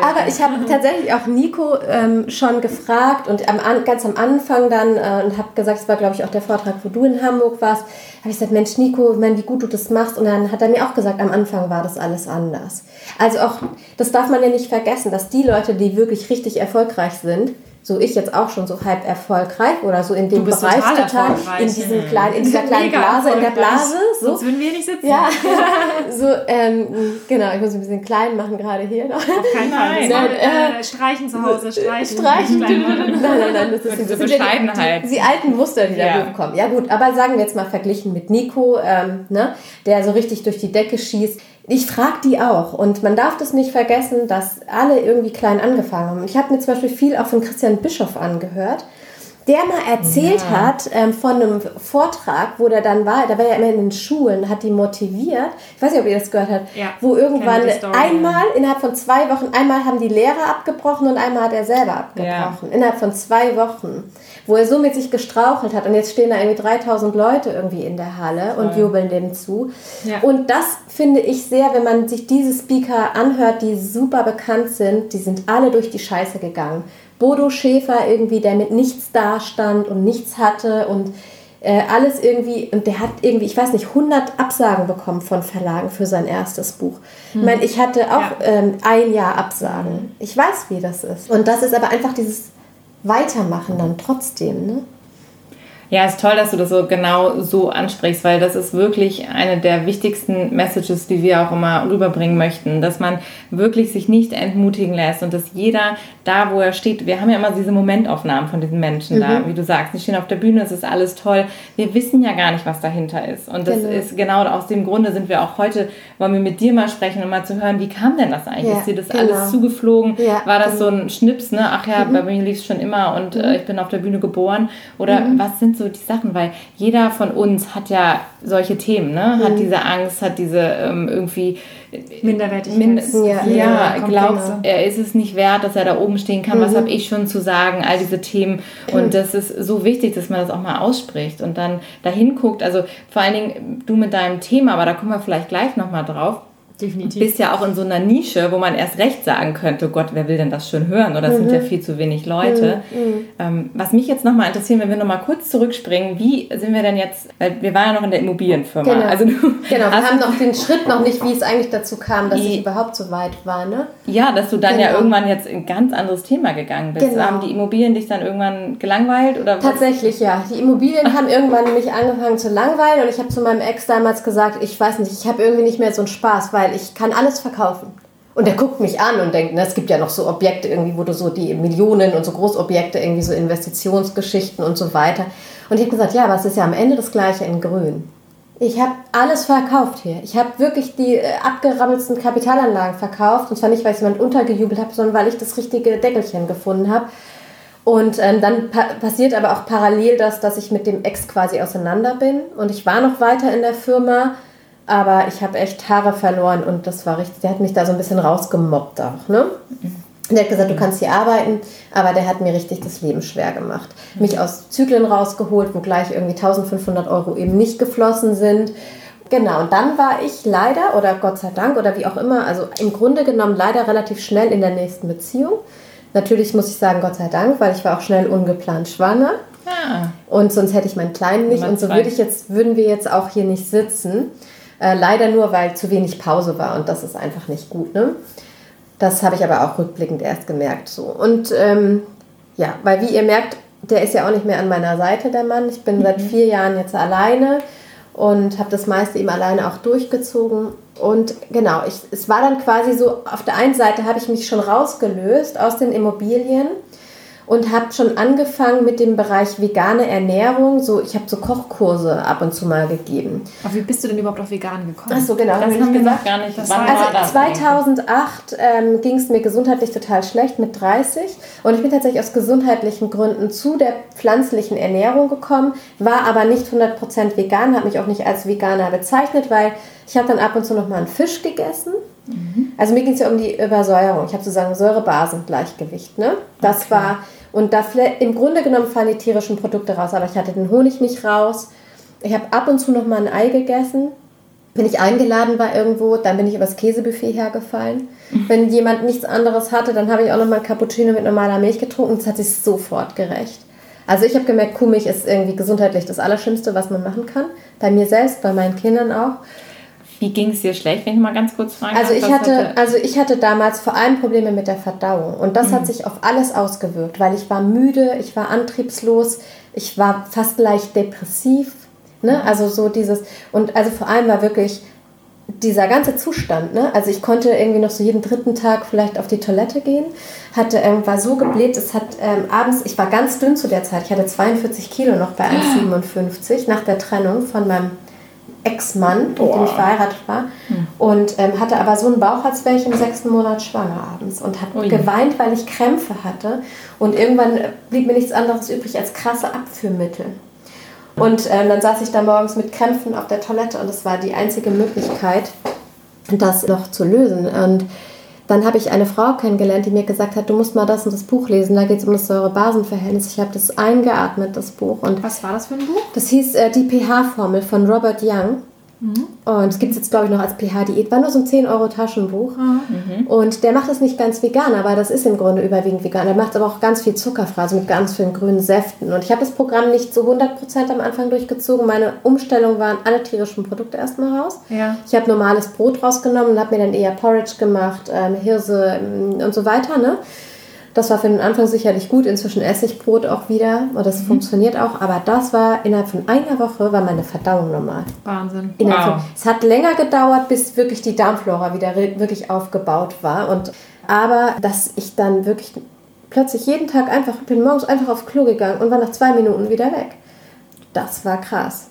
Aber ich habe tatsächlich auch Nico ähm, schon gefragt und am, an, ganz am Anfang dann äh, und habe gesagt, es war glaube ich auch der Vortrag, wo du in Hamburg warst, habe ich gesagt, Mensch Nico, ich meine, wie gut du das machst und dann hat er mir auch gesagt, am Anfang war das alles anders. Also auch, das darf man ja nicht vergessen, dass die Leute, die wirklich richtig erfolgreich sind, so ich jetzt auch schon so halb erfolgreich oder so in dem bist Bereich total total, in diesem kleinen, in dieser kleinen Blase, in der. Blase, so Sonst würden wir nicht sitzen. ja, so, ähm, genau, ich muss ein bisschen klein machen gerade hier noch. Auf keinen Fall. Nein. Nein, äh, streichen zu Hause, streichen. Streichen. Machen. Nein, nein, nein, das ist Diese Bescheidenheit. Die, die, die alten Muster, die Ja. da hochkommen. Ja gut, aber sagen wir jetzt mal verglichen mit Nico, ähm, ne, der so richtig durch die Decke schießt. Ich frage die auch und man darf das nicht vergessen, dass alle irgendwie klein angefangen haben. Ich habe mir zum Beispiel viel auch von Christian Bischoff angehört, der mal erzählt Ja. hat ähm, von einem Vortrag, wo der dann war, da war er immer in den Schulen, hat die motiviert. Ich weiß nicht, ob ihr das gehört habt, Ja, wo irgendwann einmal innerhalb von zwei Wochen, einmal haben die Lehrer abgebrochen und einmal hat er selber abgebrochen. Innerhalb von zwei Wochen. Wo er so mit sich gestrauchelt hat und jetzt stehen da irgendwie 3000 Leute irgendwie in der Halle und jubeln dem zu. Ja. Und das finde ich sehr, wenn man sich diese Speaker anhört, die super bekannt sind, die sind alle durch die Scheiße gegangen. Bodo Schäfer irgendwie, der mit nichts dastand und nichts hatte und äh, alles irgendwie, und der hat irgendwie, ich weiß nicht, 100 Absagen bekommen von Verlagen für sein erstes Buch. Ich meine, ich hatte auch Ja. ähm, ein Jahr Absagen. Ich weiß, wie das ist. Und das ist aber einfach dieses Weitermachen dann trotzdem, ne? Ja, ist toll, dass du das so genau so ansprichst, weil das ist wirklich eine der wichtigsten Messages, die wir auch immer rüberbringen möchten, dass man wirklich sich nicht entmutigen lässt und dass jeder da, wo er steht, wir haben ja immer diese Momentaufnahmen von diesen Menschen da, wie du sagst, die stehen auf der Bühne, es ist alles toll. Wir wissen ja gar nicht, was dahinter ist und das Genau. ist genau aus dem Grunde sind wir auch heute, wollen wir mit dir mal sprechen, um mal zu hören, wie kam denn das eigentlich? Ja, ist dir das genau. alles zugeflogen? Ja, War das so ein Schnips, ne? Ach ja, bei mir lief es schon immer und äh, ich bin auf der Bühne geboren oder was sind so die Sachen, weil jeder von uns hat ja solche Themen, ne? Hat mhm. diese Angst, hat diese ähm, irgendwie Minderwertigkeit. Mind ja, ja, ja glaubt, er ist es nicht wert, dass er da oben stehen kann. Mhm. Was habe ich schon zu sagen? All diese Themen. Und das ist so wichtig, dass man das auch mal ausspricht und dann dahin guckt. Also vor allen Dingen du mit deinem Thema, aber da kommen wir vielleicht gleich nochmal drauf Definitiv. bist ja auch in so einer Nische, wo man erst recht sagen könnte, Gott, wer will denn das schon hören? Oder es mhm. sind ja viel zu wenig Leute. Mhm. mhm. Ähm, was mich jetzt nochmal interessiert, wenn wir nochmal kurz zurückspringen, wie sind wir denn jetzt, weil wir waren ja noch in der Immobilienfirma. Genau, also genau wir haben noch den Schritt noch nicht, wie es eigentlich dazu kam, dass ich überhaupt so weit war. Ne? Ja, dass du dann genau. ja irgendwann jetzt in ein ganz anderes Thema gegangen bist. Genau. Haben die Immobilien dich dann irgendwann gelangweilt? Oder Tatsächlich, ja. Die Immobilien haben irgendwann mich angefangen zu langweilen und ich habe zu meinem Ex damals gesagt, ich weiß nicht, ich habe irgendwie nicht mehr so einen Spaß, weil ich kann alles verkaufen. Und er guckt mich an und denkt, ne, es gibt ja noch so Objekte irgendwie, wo du so die Millionen und so Großobjekte, irgendwie so Investitionsgeschichten und so weiter. Und ich habe gesagt, ja, aber es ist ja am Ende das Gleiche in Grün. Ich habe alles verkauft hier. Ich habe wirklich die äh, abgerabbelsten Kapitalanlagen verkauft. Und zwar nicht, weil ich jemand untergejubelt habe, sondern weil ich das richtige Deckelchen gefunden habe. Und ähm, dann pa passiert aber auch parallel das, dass ich mit dem Ex quasi auseinander bin. Und ich war noch weiter in der Firma aber ich habe echt Haare verloren und das war richtig, der hat mich da so ein bisschen rausgemobbt auch, ne? Der hat gesagt, du kannst hier arbeiten, aber der hat mir richtig das Leben schwer gemacht. Mich aus Zyklen rausgeholt, wo gleich irgendwie 1500 Euro eben nicht geflossen sind. Genau, und dann war ich leider, oder Gott sei Dank, oder wie auch immer, also im Grunde genommen leider relativ schnell in der nächsten Beziehung. Natürlich muss ich sagen, Gott sei Dank, weil ich war auch schnell ungeplant schwanger. Ja. Ah. Und sonst hätte ich meinen Kleinen nicht. Und so würde ich jetzt, würden wir jetzt auch hier nicht sitzen. Äh, leider nur, weil zu wenig Pause war und das ist einfach nicht gut. Ne? Das habe ich aber auch rückblickend erst gemerkt. So. Und ähm, ja, weil wie ihr merkt, der ist ja auch nicht mehr an meiner Seite, der Mann. Ich bin mhm. seit vier Jahren jetzt alleine und habe das meiste eben alleine auch durchgezogen. Und genau, ich, es war dann quasi so, auf der einen Seite habe ich mich schon rausgelöst aus den Immobilien und habe schon angefangen mit dem Bereich vegane Ernährung. So, ich habe so Kochkurse ab und zu mal gegeben. Aber wie bist du denn überhaupt auf vegan gekommen? Ach so, genau. Das haben wir noch gar nicht. Das also 2008 ähm, ging es mir gesundheitlich total schlecht mit 30 und ich bin tatsächlich aus gesundheitlichen Gründen zu der pflanzlichen Ernährung gekommen, war aber nicht 100% vegan, habe mich auch nicht als Veganer bezeichnet, weil ich habe dann ab und zu noch mal einen Fisch gegessen. Mhm. Also mir ging es ja um die Übersäuerung. Ich habe sozusagen Säure-Basen-Gleichgewicht. Ne? Das okay. war und da im Grunde genommen fallen die tierischen Produkte raus, aber ich hatte den Honig nicht raus. Ich habe ab und zu noch mal ein Ei gegessen. Wenn ich eingeladen war irgendwo, dann bin ich übers Käsebuffet hergefallen. Mhm. Wenn jemand nichts anderes hatte, dann habe ich auch noch mal ein Cappuccino mit normaler Milch getrunken. Das hat sich sofort gerecht. Also ich habe gemerkt, Kuhmilch ist irgendwie gesundheitlich das Allerschlimmste, was man machen kann. Bei mir selbst, bei meinen Kindern auch. Wie ging es dir schlecht, wenn ich mal ganz kurz fragen also ich hatte, hatte, Also ich hatte damals vor allem Probleme mit der Verdauung und das mhm. hat sich auf alles ausgewirkt, weil ich war müde, ich war antriebslos, ich war fast leicht depressiv. Ne? Mhm. Also so dieses, und also vor allem war wirklich dieser ganze Zustand, ne? also ich konnte irgendwie noch so jeden dritten Tag vielleicht auf die Toilette gehen, hatte, ähm, war so gebläht, es hat ähm, abends, ich war ganz dünn zu der Zeit, ich hatte 42 Kilo noch bei 1,57 nach der Trennung von meinem Ex-Mann, mit dem ich verheiratet war. Hm. Und ähm, hatte aber so einen Bauch, als wäre ich im sechsten Monat schwanger abends. Und habe geweint, weil ich Krämpfe hatte. Und irgendwann blieb mir nichts anderes übrig als krasse Abführmittel. Und ähm, dann saß ich da morgens mit Krämpfen auf der Toilette und das war die einzige Möglichkeit, das noch zu lösen. Und dann habe ich eine Frau kennengelernt, die mir gesagt hat, du musst mal das und das Buch lesen, da geht es um das Säure-Basen-Verhältnis. Ich habe das eingeatmet, das Buch. Und Was war das für ein Buch? Das hieß äh, Die pH-Formel von Robert Young. Mhm. Und es gibt es jetzt, glaube ich, noch als pH-Diät. War nur so ein 10-Euro-Taschenbuch. Mhm. Und der macht es nicht ganz vegan, aber das ist im Grunde überwiegend vegan. Der macht aber auch ganz viel zuckerfrei, also mit ganz vielen grünen Säften. Und ich habe das Programm nicht so 100% am Anfang durchgezogen. Meine Umstellung waren alle tierischen Produkte erstmal raus. Ja. Ich habe normales Brot rausgenommen und habe mir dann eher Porridge gemacht, ähm, Hirse ähm, und so weiter. Ne? Das war für den Anfang sicherlich gut. Inzwischen esse ich Brot auch wieder und das mhm. funktioniert auch. Aber das war innerhalb von einer Woche war meine Verdauung normal. Wahnsinn. Wow. Von, es hat länger gedauert, bis wirklich die Darmflora wieder wirklich aufgebaut war. Und aber dass ich dann wirklich plötzlich jeden Tag einfach bin morgens einfach aufs Klo gegangen und war nach zwei Minuten wieder weg. Das war krass.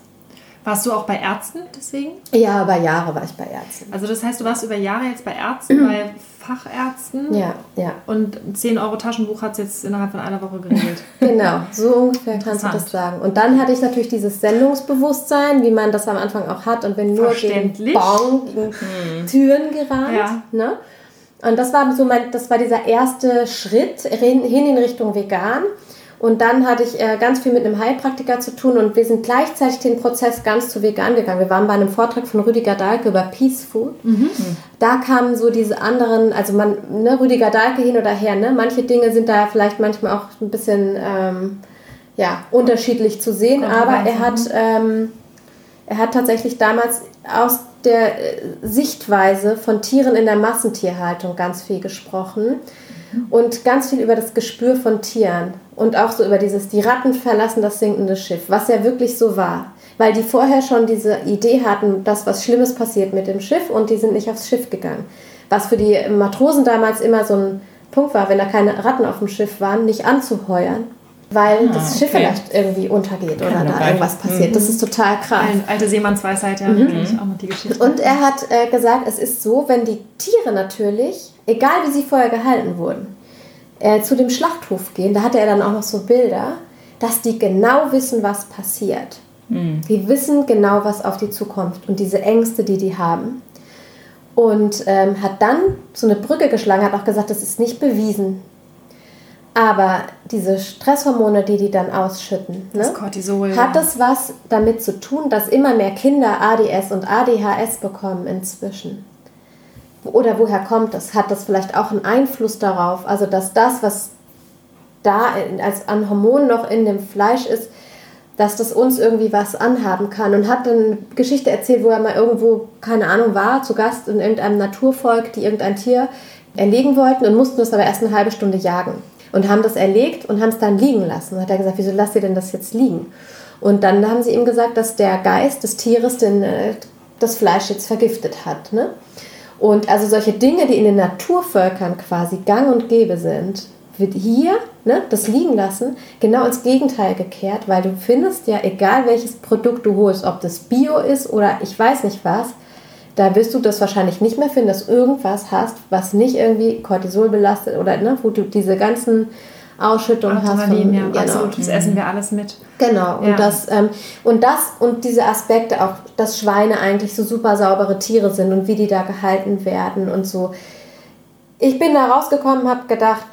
Warst du auch bei Ärzten deswegen? Ja, über Jahre war ich bei Ärzten. Also das heißt, du warst über Jahre jetzt bei Ärzten, bei Fachärzten. Ja, ja. Und 10 Euro Taschenbuch hat es jetzt innerhalb von einer Woche geregelt. Genau, so ungefähr kannst du das sagen. Und dann hatte ich natürlich dieses Sendungsbewusstsein, wie man das am Anfang auch hat und wenn nur gegen. Bong, gegen Türen gerannt. Ja. Ne? Und das war so mein, das war dieser erste Schritt hin in Richtung vegan. Und dann hatte ich äh, ganz viel mit einem Heilpraktiker zu tun und wir sind gleichzeitig den Prozess ganz zu vegan gegangen. Wir waren bei einem Vortrag von Rüdiger Dahlke über Peace Food. Da kamen so diese anderen, also man, ne, Rüdiger Dahlke hin oder her, ne? Manche Dinge sind da vielleicht manchmal auch ein bisschen ähm, ja, unterschiedlich zu sehen, aber er hat, ähm, er hat tatsächlich damals aus der äh, Sichtweise von Tieren in der Massentierhaltung ganz viel gesprochen und ganz viel über das Gespür von Tieren und auch so über dieses, die Ratten verlassen das sinkende Schiff, was ja wirklich so war. Weil die vorher schon diese Idee hatten, dass was Schlimmes passiert mit dem Schiff und die sind nicht aufs Schiff gegangen. Was für die Matrosen damals immer so ein Punkt war, wenn da keine Ratten auf dem Schiff waren, nicht anzuheuern, weil das Schiff okay. vielleicht irgendwie untergeht oder Kann da dabei. irgendwas passiert. Das ist total krass. Ein, alte Seemannsweisheit, ja, ich auch noch die Geschichte. Und er hat äh, gesagt, es ist so, wenn die Tiere natürlich, egal wie sie vorher gehalten wurden, äh, zu dem Schlachthof gehen, da hatte er dann auch noch so Bilder, dass die genau wissen, was passiert. Die wissen genau, was auf die zukommt und diese Ängste, die die haben. Und ähm, hat dann so eine Brücke geschlagen, hat auch gesagt, das ist nicht bewiesen. Aber diese Stresshormone, die die dann ausschütten, Das ne? Cortisol. Hat das was damit zu tun, dass immer mehr Kinder ADS und ADHS bekommen inzwischen? Oder woher kommt das? Hat das vielleicht auch einen Einfluss darauf? Also, dass das, was da als an Hormonen noch in dem Fleisch ist, dass das uns irgendwie was anhaben kann. Und hat dann eine Geschichte erzählt, wo er mal irgendwo, keine Ahnung, war, zu Gast in irgendeinem Naturvolk, die irgendein Tier erlegen wollten und mussten das aber erst eine halbe Stunde jagen. Und haben das erlegt und haben es dann liegen lassen. Und hat er gesagt, wieso lasst ihr denn das jetzt liegen? Und dann haben sie ihm gesagt, dass der Geist des Tieres den, äh, das Fleisch jetzt vergiftet hat. Ne? Und also solche Dinge, die in den Naturvölkern quasi gang und gäbe sind, wird hier ne, das liegen lassen, genau ins Gegenteil gekehrt, weil du findest ja, egal welches Produkt du holst, ob das Bio ist oder ich weiß nicht was, da wirst du das wahrscheinlich nicht mehr finden, dass du irgendwas hast, was nicht irgendwie Cortisol belastet oder ne, wo du diese ganzen Ausschüttungen hast. Adrenalin, ja, genau. absolut. Das essen wir alles mit. Genau, und Ja. das ähm, und das und diese Aspekte auch, dass Schweine eigentlich so super saubere Tiere sind und wie die da gehalten werden und so. Ich bin da rausgekommen, habe gedacht,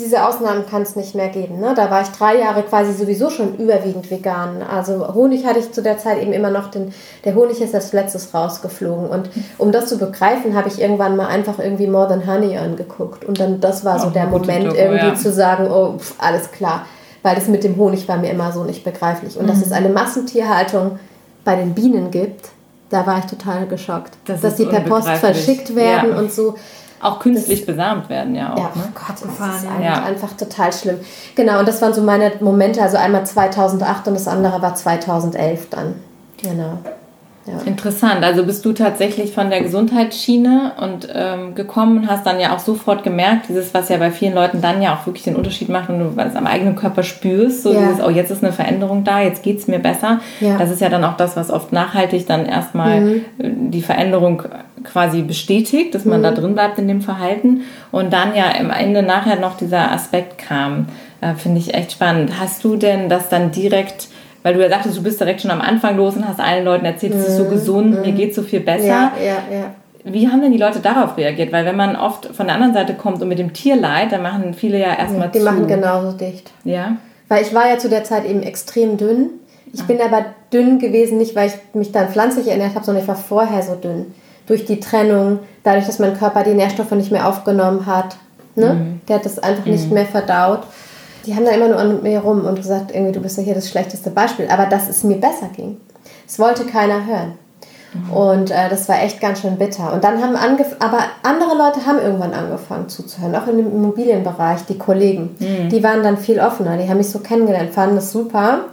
diese Ausnahmen kann es nicht mehr geben. Ne? Da war ich drei Jahre quasi sowieso schon überwiegend vegan. Also Honig hatte ich zu der Zeit eben immer noch, den, der Honig ist als letztes rausgeflogen. Und um das zu begreifen, habe ich irgendwann mal einfach irgendwie More Than Honey angeguckt. Und dann, das war so Auch der Moment, Doku, irgendwie ja. zu sagen, oh, pf, alles klar. Weil das mit dem Honig war mir immer so nicht begreiflich. Und Mhm. dass es eine Massentierhaltung bei den Bienen gibt, da war ich total geschockt. Das dass die per Post verschickt werden Ja. und so. Auch künstlich besamt werden ja auch. Ja, ne? oh Gott, das Abgefahren, ist ja. ein- Ja. einfach total schlimm. Genau, und das waren so meine Momente, also einmal 2008 und das andere war 2011 dann. Genau. Ja. Interessant. Also bist du tatsächlich von der Gesundheitsschiene und ähm, gekommen und hast dann ja auch sofort gemerkt, dieses, was ja bei vielen Leuten dann ja auch wirklich den Unterschied macht, wenn du es am eigenen Körper spürst, so Ja. dieses, oh, jetzt ist eine Veränderung da, jetzt geht es mir besser. Ja. Das ist ja dann auch das, was oft nachhaltig dann erstmal Mhm. äh, die Veränderung quasi bestätigt, dass man Mhm. da drin bleibt in dem Verhalten. Und dann ja am Ende nachher noch dieser Aspekt kam. Äh, Finde ich echt spannend. Hast du denn das dann direkt weil du ja sagtest, du bist direkt schon am Anfang los und hast allen Leuten erzählt, es ist so gesund, mir geht so viel besser. Mhm. Ja, ja, ja. Wie haben denn die Leute darauf reagiert? Weil wenn man oft von der anderen Seite kommt und mit dem Tierleid, dann machen viele ja erstmal Die zu. machen genauso dicht. Ja. Weil ich war ja zu der Zeit eben extrem dünn. Ich bin aber dünn gewesen, nicht weil ich mich dann pflanzlich ernährt habe, sondern ich war vorher so dünn. Durch die Trennung, dadurch, dass mein Körper die Nährstoffe nicht mehr aufgenommen hat. Ne? Der hat das einfach nicht mehr verdaut. Die haben da immer nur an mir rum und gesagt, irgendwie, du bist ja hier das schlechteste Beispiel. Aber dass es mir besser ging. Es wollte keiner hören. Und äh, das war echt ganz schön bitter. Und dann haben aber andere Leute haben irgendwann angefangen zuzuhören, auch in dem Immobilienbereich, die Kollegen. Die waren dann viel offener, die haben mich so kennengelernt, fanden das super.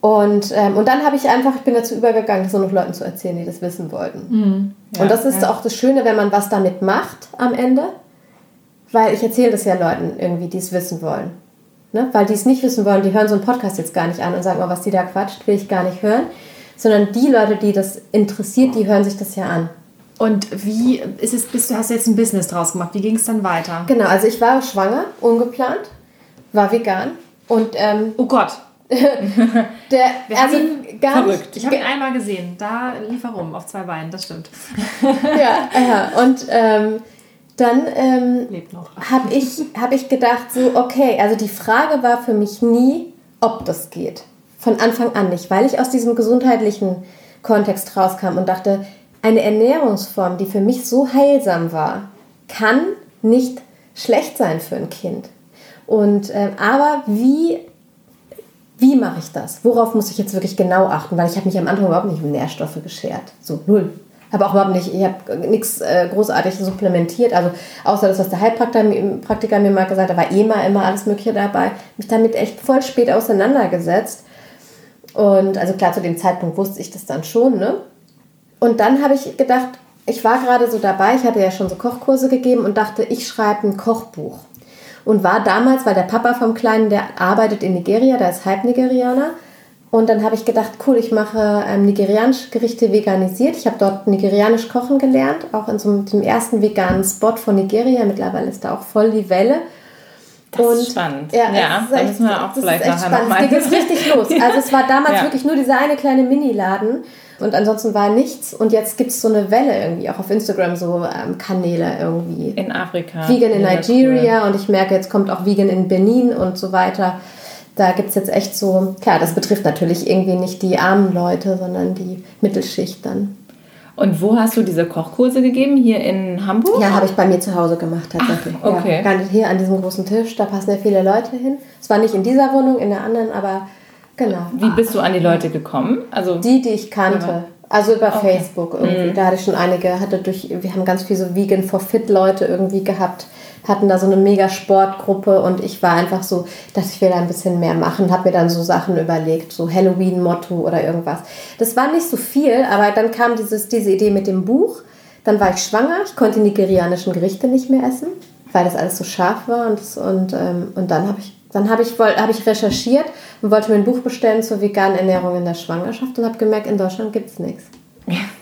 Und, ähm, und dann habe ich einfach, ich bin dazu übergegangen, das nur noch Leuten zu erzählen, die das wissen wollten. und das ist auch das Schöne, wenn man was damit macht am Ende, weil ich erzähle das ja Leuten irgendwie, die es wissen wollen. Ne? Weil die es nicht wissen wollen, die hören so einen Podcast jetzt gar nicht an und sagen, oh, was die da quatscht, will ich gar nicht hören. sondern die Leute, die das interessiert, die hören sich das ja an. Und wie ist es, bist du, hast du jetzt ein Business draus gemacht? Wie ging es dann weiter? Genau, also ich war schwanger, ungeplant, war vegan und ähm, Oh Gott, der, wir also gar verrückt. nicht, Ich habe ihn einmal gesehen. Da lief er rum, auf zwei Beinen, das stimmt. ja, ja, und ähm, dann ähm, habe ich, hab ich gedacht, so, okay, also die Frage war für mich nie, ob das geht. Von Anfang an nicht, weil ich aus diesem gesundheitlichen Kontext rauskam und dachte, eine Ernährungsform, die für mich so heilsam war, kann nicht schlecht sein für ein Kind. Und, ähm, aber wie, wie mache ich das? Worauf muss ich jetzt wirklich genau achten? Weil ich habe mich am Anfang überhaupt nicht um Nährstoffe geschert. So, null. Habe auch überhaupt nicht, ich habe nichts äh, großartig supplementiert. Also außer das, was der Heilpraktiker Praktiker mir mal gesagt hat, war eh mal immer alles Mögliche dabei. Mich damit echt voll spät auseinandergesetzt. Und also klar, zu dem Zeitpunkt wusste ich das dann schon, ne? Und dann habe ich gedacht, ich war gerade so dabei, ich hatte ja schon so Kochkurse gegeben und dachte, ich schreibe ein Kochbuch. Und war damals, weil der Papa vom Kleinen, der arbeitet in Nigeria, der ist halb Nigerianer. Und dann habe ich gedacht, cool, ich mache ähm, nigerianische Gerichte veganisiert. Ich habe dort nigerianisch kochen gelernt, auch in so einem, dem ersten veganen Spot von Nigeria. Mittlerweile ist da auch voll die Welle. Das ist spannend. Ja, es ist da echt- müssen wir auch das ist vielleicht echt nachher spannend. nochmal. Es geht jetzt richtig los. Also es war damals Ja. wirklich nur dieser eine kleine Mini-Laden und ansonsten war nichts. Und jetzt gibt es so eine Welle irgendwie, auch auf Instagram so ähm, Kanäle irgendwie. In Afrika. Vegan in Ja, Nigeria und ich merke, jetzt kommt auch Vegan in Benin und so weiter. Da gibt es jetzt echt so, klar, das betrifft natürlich irgendwie nicht die armen Leute, sondern die Mittelschicht dann. Und wo hast du diese Kochkurse gegeben? Hier in Hamburg? Ja, habe ich bei mir zu Hause gemacht tatsächlich. Ach, okay. Ja, hier an diesem großen Tisch, da passen ja viele Leute hin. Es war nicht in dieser Wohnung, in der anderen, aber genau. Wie bist du an die Leute gekommen? Also Die, die ich kannte. Also über Okay. Facebook irgendwie. Da hatte ich schon einige, hatte durch, wir haben ganz viele so Vegan for Fit Leute irgendwie gehabt, hatten da so eine mega Sportgruppe und ich war einfach so, dass ich will da ein bisschen mehr machen, habe mir dann so Sachen überlegt, so Halloween-Motto oder irgendwas. Das war nicht so viel, aber dann kam dieses, diese Idee mit dem Buch. Dann war ich schwanger, ich konnte die nigerianischen Gerichte nicht mehr essen, weil das alles so scharf war und, und, ähm, und dann habe ich dann habe ich, habe ich recherchiert und wollte mir ein Buch bestellen zur veganen Ernährung in der Schwangerschaft und habe gemerkt, in Deutschland gibt es nichts.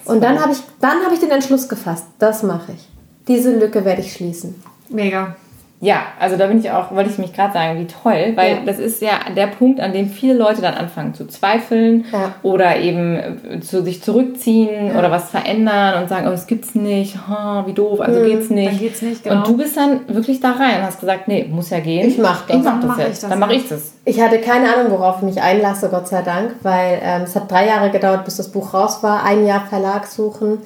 Und dann habe ich, dann habe ich den Entschluss gefasst, das mache ich. Diese Lücke werde ich schließen. Mega. Ja, also da bin ich auch, wollte ich mich gerade sagen, wie toll, weil Ja. das ist ja der Punkt, an dem viele Leute dann anfangen zu zweifeln Ja. oder eben äh, zu sich zurückziehen oder was verändern und sagen, oh, das gibt's nicht, ha, wie doof, also geht's nicht. dann geht's nicht, genau. Und du bist dann wirklich da rein und hast gesagt, nee, muss ja gehen. Ich mach das. Ich mach Dann das mach ich jetzt. das, dann mache ja. ich das. Ich hatte keine Ahnung, worauf ich mich einlasse, Gott sei Dank, weil ähm, es hat drei Jahre gedauert, bis das Buch raus war. Ein Jahr Verlag suchen,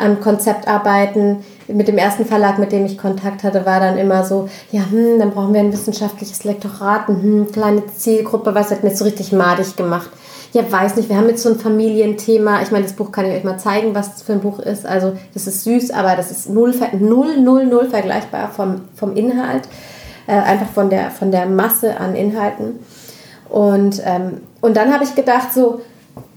am Konzept arbeiten. Mit dem ersten Verlag, mit dem ich Kontakt hatte, war dann immer so, ja, hm, dann brauchen wir ein wissenschaftliches Lektorat, hm, kleine Zielgruppe, was hat mir so richtig madig gemacht. Ja, weiß nicht, wir haben jetzt so ein Familienthema. Ich meine, das Buch kann ich euch mal zeigen, was das für ein Buch ist. Also, das ist süß, aber das ist null, null, null, null vergleichbar vom, vom Inhalt. Äh, einfach von der, von der Masse an Inhalten. Und, ähm, und dann habe ich gedacht, so,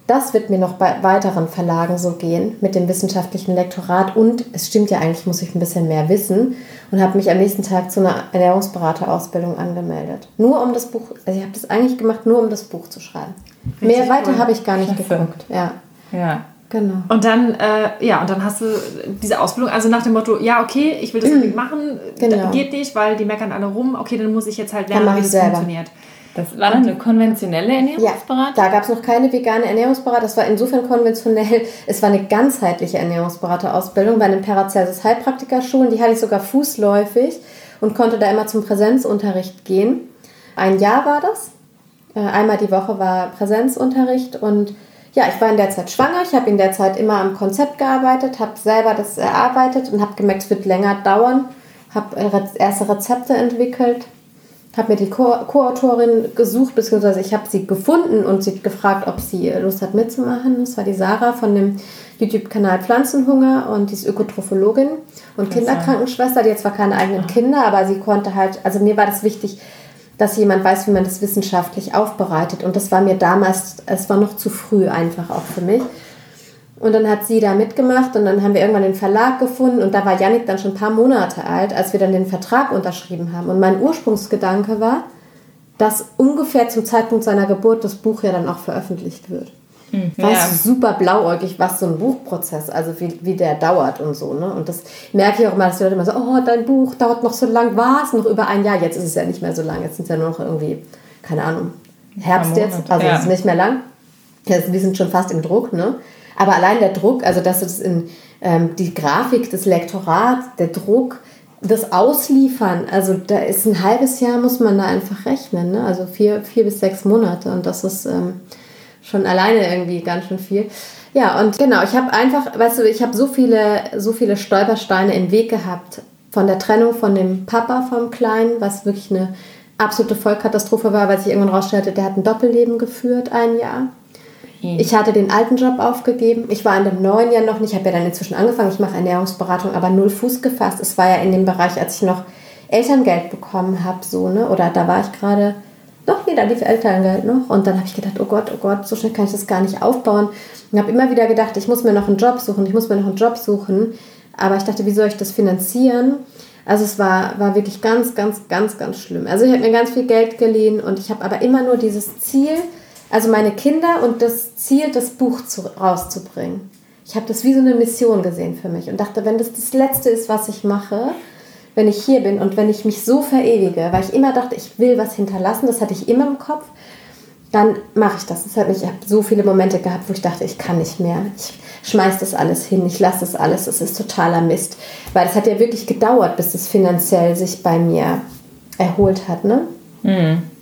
das wird mir noch bei weiteren Verlagen so gehen mit dem wissenschaftlichen Lektorat. Und es stimmt ja eigentlich, muss ich ein bisschen mehr wissen. Und habe mich am nächsten Tag zu einer Ernährungsberaterausbildung angemeldet. Nur um das Buch, also ich habe das eigentlich gemacht, nur um das Buch zu schreiben. mehr weiter cool. habe ich gar nicht Klasse. geguckt. Ja, Ja. genau. Und dann, äh, ja, und dann hast du diese Ausbildung, also nach dem Motto, ja, okay, ich will das unbedingt machen, Genau. geht nicht, weil die meckern alle rum, okay, dann muss ich jetzt halt lernen, wie das selber. funktioniert. Das war dann eine konventionelle Ja, Ernährungsberatung? da gab es noch keine vegane Ernährungsberatung. Das war insofern konventionell. Es war eine ganzheitliche Ernährungsberaterausbildung bei den Paracelsus Heilpraktikerschulen. Die hatte ich sogar fußläufig und konnte da immer zum Präsenzunterricht gehen. Ein Jahr war das. Äh, Einmal die Woche war Präsenzunterricht und ja, ich war in der Zeit schwanger. Ich habe in der Zeit immer am Konzept gearbeitet, habe selber das erarbeitet und habe gemerkt, es wird länger dauern. Habe äh, erste Rezepte entwickelt, habe mir die Co- Co-Autorin gesucht, beziehungsweise ich habe sie gefunden und sie gefragt, ob sie Lust hat mitzumachen. Das war die Sarah von dem YouTube-Kanal Pflanzenhunger und die ist Ökotrophologin und Kinderkrankenschwester. Die hat zwar keine eigenen Kinder, aber sie konnte halt, also mir war das wichtig, dass jemand weiß, wie man das wissenschaftlich aufbereitet. Und das war mir damals, es war noch zu früh einfach auch für mich. Und dann hat sie da mitgemacht und dann haben wir irgendwann den Verlag gefunden und da war Yannick dann schon ein paar Monate alt, als wir dann den Vertrag unterschrieben haben. Und mein Ursprungsgedanke war, dass ungefähr zum Zeitpunkt seiner Geburt das Buch ja dann auch veröffentlicht wird. Mhm. Weißt du, super blauäugig, was so ein Buchprozess, also wie, wie der dauert und so. Ne? Und das merke ich auch immer, dass die Leute immer so, oh, dein Buch dauert noch so lang, war es noch über ein Jahr? Jetzt ist es ja nicht mehr so lang, jetzt sind es ja nur noch irgendwie, keine Ahnung, Herbst jetzt, also ja. es ist nicht mehr lang. wir sind schon fast im Druck, ne? Aber allein der Druck, also dass das in ähm, die Grafik, das Lektorat, der Druck, das Ausliefern, also da ist ein halbes Jahr, muss man da einfach rechnen, ne? also vier, vier bis sechs Monate und das ist ähm, schon alleine irgendwie ganz schön viel. Ja, und genau, ich habe einfach, weißt du, ich habe so viele, so viele Stolpersteine im Weg gehabt von der Trennung von dem Papa vom Kleinen, was wirklich eine absolute Vollkatastrophe war, weil sich irgendwann rausstellte, der hat ein Doppelleben geführt, ein Jahr. Ich hatte den alten Job aufgegeben. Ich war in dem neuen Jahr noch nicht. Ich habe ja dann inzwischen angefangen. Ich mache Ernährungsberatung, aber null Fuß gefasst. Es war ja in dem Bereich, als ich noch Elterngeld bekommen habe, so, ne? Oder da war ich gerade, doch, nee, da lief Elterngeld noch. Und dann habe ich gedacht, oh Gott, oh Gott, so schnell kann ich das gar nicht aufbauen. Und habe immer wieder gedacht, ich muss mir noch einen Job suchen, ich muss mir noch einen Job suchen. Aber ich dachte, wie soll ich das finanzieren? Also es war, war wirklich ganz, ganz, ganz, ganz schlimm. Also ich habe mir ganz viel Geld geliehen und ich habe aber immer nur dieses Ziel, also meine Kinder und das Ziel, das Buch zu, rauszubringen. Ich habe das wie so eine Mission gesehen für mich und dachte, wenn das das Letzte ist, was ich mache, wenn ich hier bin und wenn ich mich so verewige, weil ich immer dachte, ich will was hinterlassen, das hatte ich immer im Kopf, dann mache ich das. das ich habe so viele Momente gehabt, wo ich dachte, ich kann nicht mehr. Ich schmeiß das alles hin, ich lasse das alles, das ist totaler Mist. Weil es hat ja wirklich gedauert, bis es finanziell sich bei mir erholt hat. Ne? Mhm.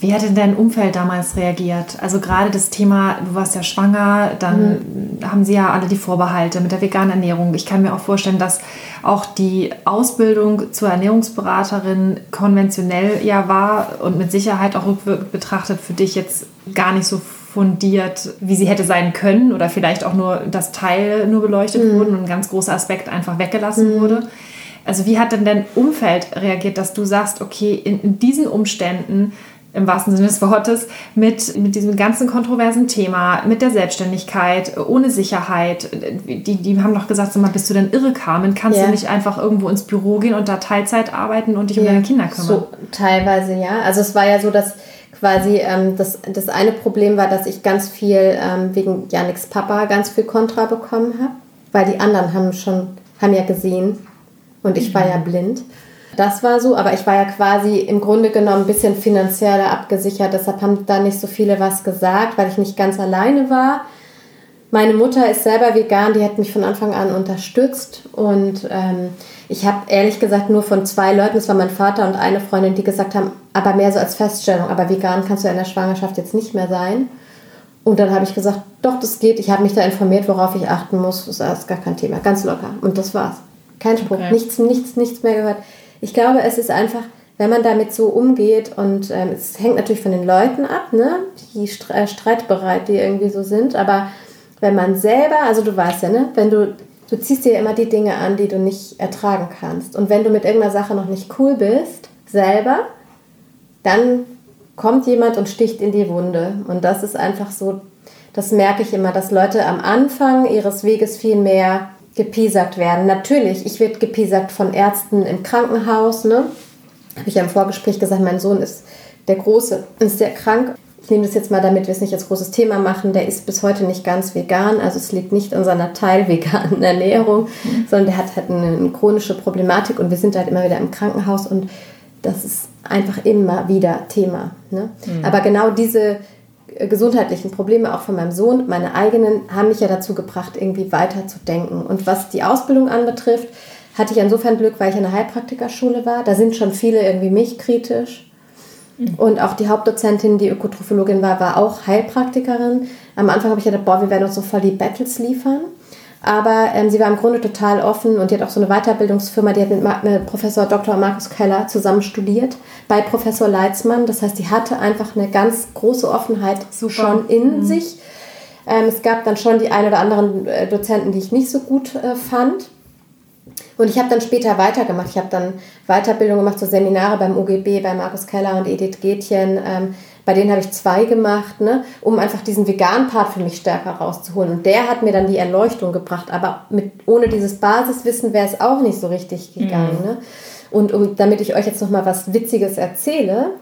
Wie hat denn dein Umfeld damals reagiert? Also gerade das Thema, du warst ja schwanger, dann mhm. haben sie ja alle die Vorbehalte mit der veganen Ernährung. Ich kann mir auch vorstellen, dass auch die Ausbildung zur Ernährungsberaterin konventionell ja war und mit Sicherheit auch rückwirkend betrachtet für dich jetzt gar nicht so fundiert, wie sie hätte sein können oder vielleicht auch nur das Teil nur beleuchtet mhm. wurde und ein ganz großer Aspekt einfach weggelassen mhm. wurde. Also wie hat denn dein Umfeld reagiert, dass du sagst, okay, in, in diesen Umständen im wahrsten Sinne des Wortes, mit, mit diesem ganzen kontroversen Thema, mit der Selbstständigkeit, ohne Sicherheit. Die, die haben doch gesagt, sag mal, bist du denn irre, Carmen? Kannst ja. du nicht einfach irgendwo ins Büro gehen und da Teilzeit arbeiten und dich ja. um deine Kinder kümmern? So, teilweise ja. Also es war ja so, dass quasi ähm, das, das eine Problem war, dass ich ganz viel ähm, wegen Janiks Papa ganz viel Kontra bekommen habe, weil die anderen haben schon, haben ja gesehen und ich mhm. war ja blind. Das war so, aber ich war ja quasi im Grunde genommen ein bisschen finanzieller abgesichert. Deshalb haben da nicht so viele was gesagt, weil ich nicht ganz alleine war. Meine Mutter ist selber vegan, die hat mich von Anfang an unterstützt. Und ähm, ich habe ehrlich gesagt nur von zwei Leuten, das war mein Vater und eine Freundin, die gesagt haben, aber mehr so als Feststellung, aber vegan kannst du in der Schwangerschaft jetzt nicht mehr sein. Und dann habe ich gesagt, doch, das geht. Ich habe mich da informiert, worauf ich achten muss. Das ist gar kein Thema, ganz locker. Und das war's. Kein Spruch, okay. nichts, nichts, nichts mehr gehört ich glaube, es ist einfach, wenn man damit so umgeht und ähm, es hängt natürlich von den Leuten ab, ne, wie äh, streitbereit die irgendwie so sind, aber wenn man selber, also du weißt ja, ne, wenn du, du ziehst dir immer die Dinge an, die du nicht ertragen kannst. Und wenn du mit irgendeiner Sache noch nicht cool bist, selber, dann kommt jemand und sticht in die Wunde. Und das ist einfach so, das merke ich immer, dass Leute am Anfang ihres Weges viel mehr gepiesackt werden. Natürlich, ich werde gepiesackt von Ärzten im Krankenhaus. Ne? Habe ich ja im Vorgespräch gesagt, mein Sohn ist der Große, ist sehr krank. Ich nehme das jetzt mal, damit wir es nicht als großes Thema machen. Der ist bis heute nicht ganz vegan. Also es liegt nicht an seiner teilveganen Ernährung, mhm. sondern der hat halt eine, eine chronische Problematik und wir sind halt immer wieder im Krankenhaus und das ist einfach immer wieder Thema. Ne? Mhm. Aber genau diese gesundheitlichen Probleme auch von meinem Sohn, meine eigenen, haben mich ja dazu gebracht, irgendwie weiterzudenken. Und was die Ausbildung anbetrifft, hatte ich insofern Glück, weil ich in einer Heilpraktikerschule war. Da sind schon viele irgendwie mich kritisch. Mhm. Und auch die Hauptdozentin, die Ökotrophologin war, war auch Heilpraktikerin. Am Anfang habe ich gedacht, boah, wir werden uns so voll die Battles liefern. Aber ähm, sie war im Grunde total offen und die hat auch so eine Weiterbildungsfirma, die hat mit, mit Professor Dr. Markus Keller zusammen studiert bei Professor Leitzmann. Das heißt, die hatte einfach eine ganz große Offenheit Super. schon in mhm. sich. Ähm, es gab dann schon die ein oder anderen äh, Dozenten, die ich nicht so gut äh, fand. Und ich habe dann später weitergemacht. Ich habe dann Weiterbildung gemacht, so Seminare beim UGB, bei Markus Keller und Edith Gätchen. Ähm, bei denen habe ich zwei gemacht, ne, um einfach diesen veganen Part für mich stärker rauszuholen. Und der hat mir dann die Erleuchtung gebracht. Aber mit, ohne dieses Basiswissen wäre es auch nicht so richtig gegangen. Mhm. Ne? Und um, damit ich euch jetzt noch mal was Witziges erzähle,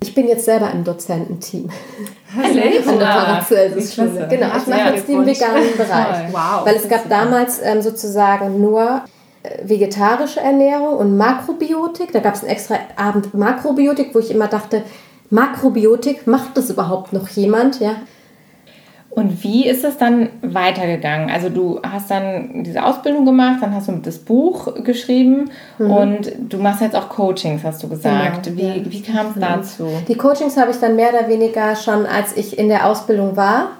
Ich bin jetzt selber im Dozententeam. Ehrlich? An der Paracelsus-Schule. Genau, ich mache jetzt den veganen Bereich. Wow. Weil es gab damals ähm, sozusagen nur äh, vegetarische Ernährung und Makrobiotik. Da gab es einen extra Abend Makrobiotik, wo ich immer dachte, Makrobiotik, macht das überhaupt noch jemand? Ja, Und wie ist es dann weitergegangen? Also du hast dann diese Ausbildung gemacht, dann hast du das Buch geschrieben und du machst jetzt auch Coachings, hast du gesagt. Mhm. Genau, wie ja. wie kam es dazu? Die Coachings habe ich dann mehr oder weniger schon, als ich in der Ausbildung war.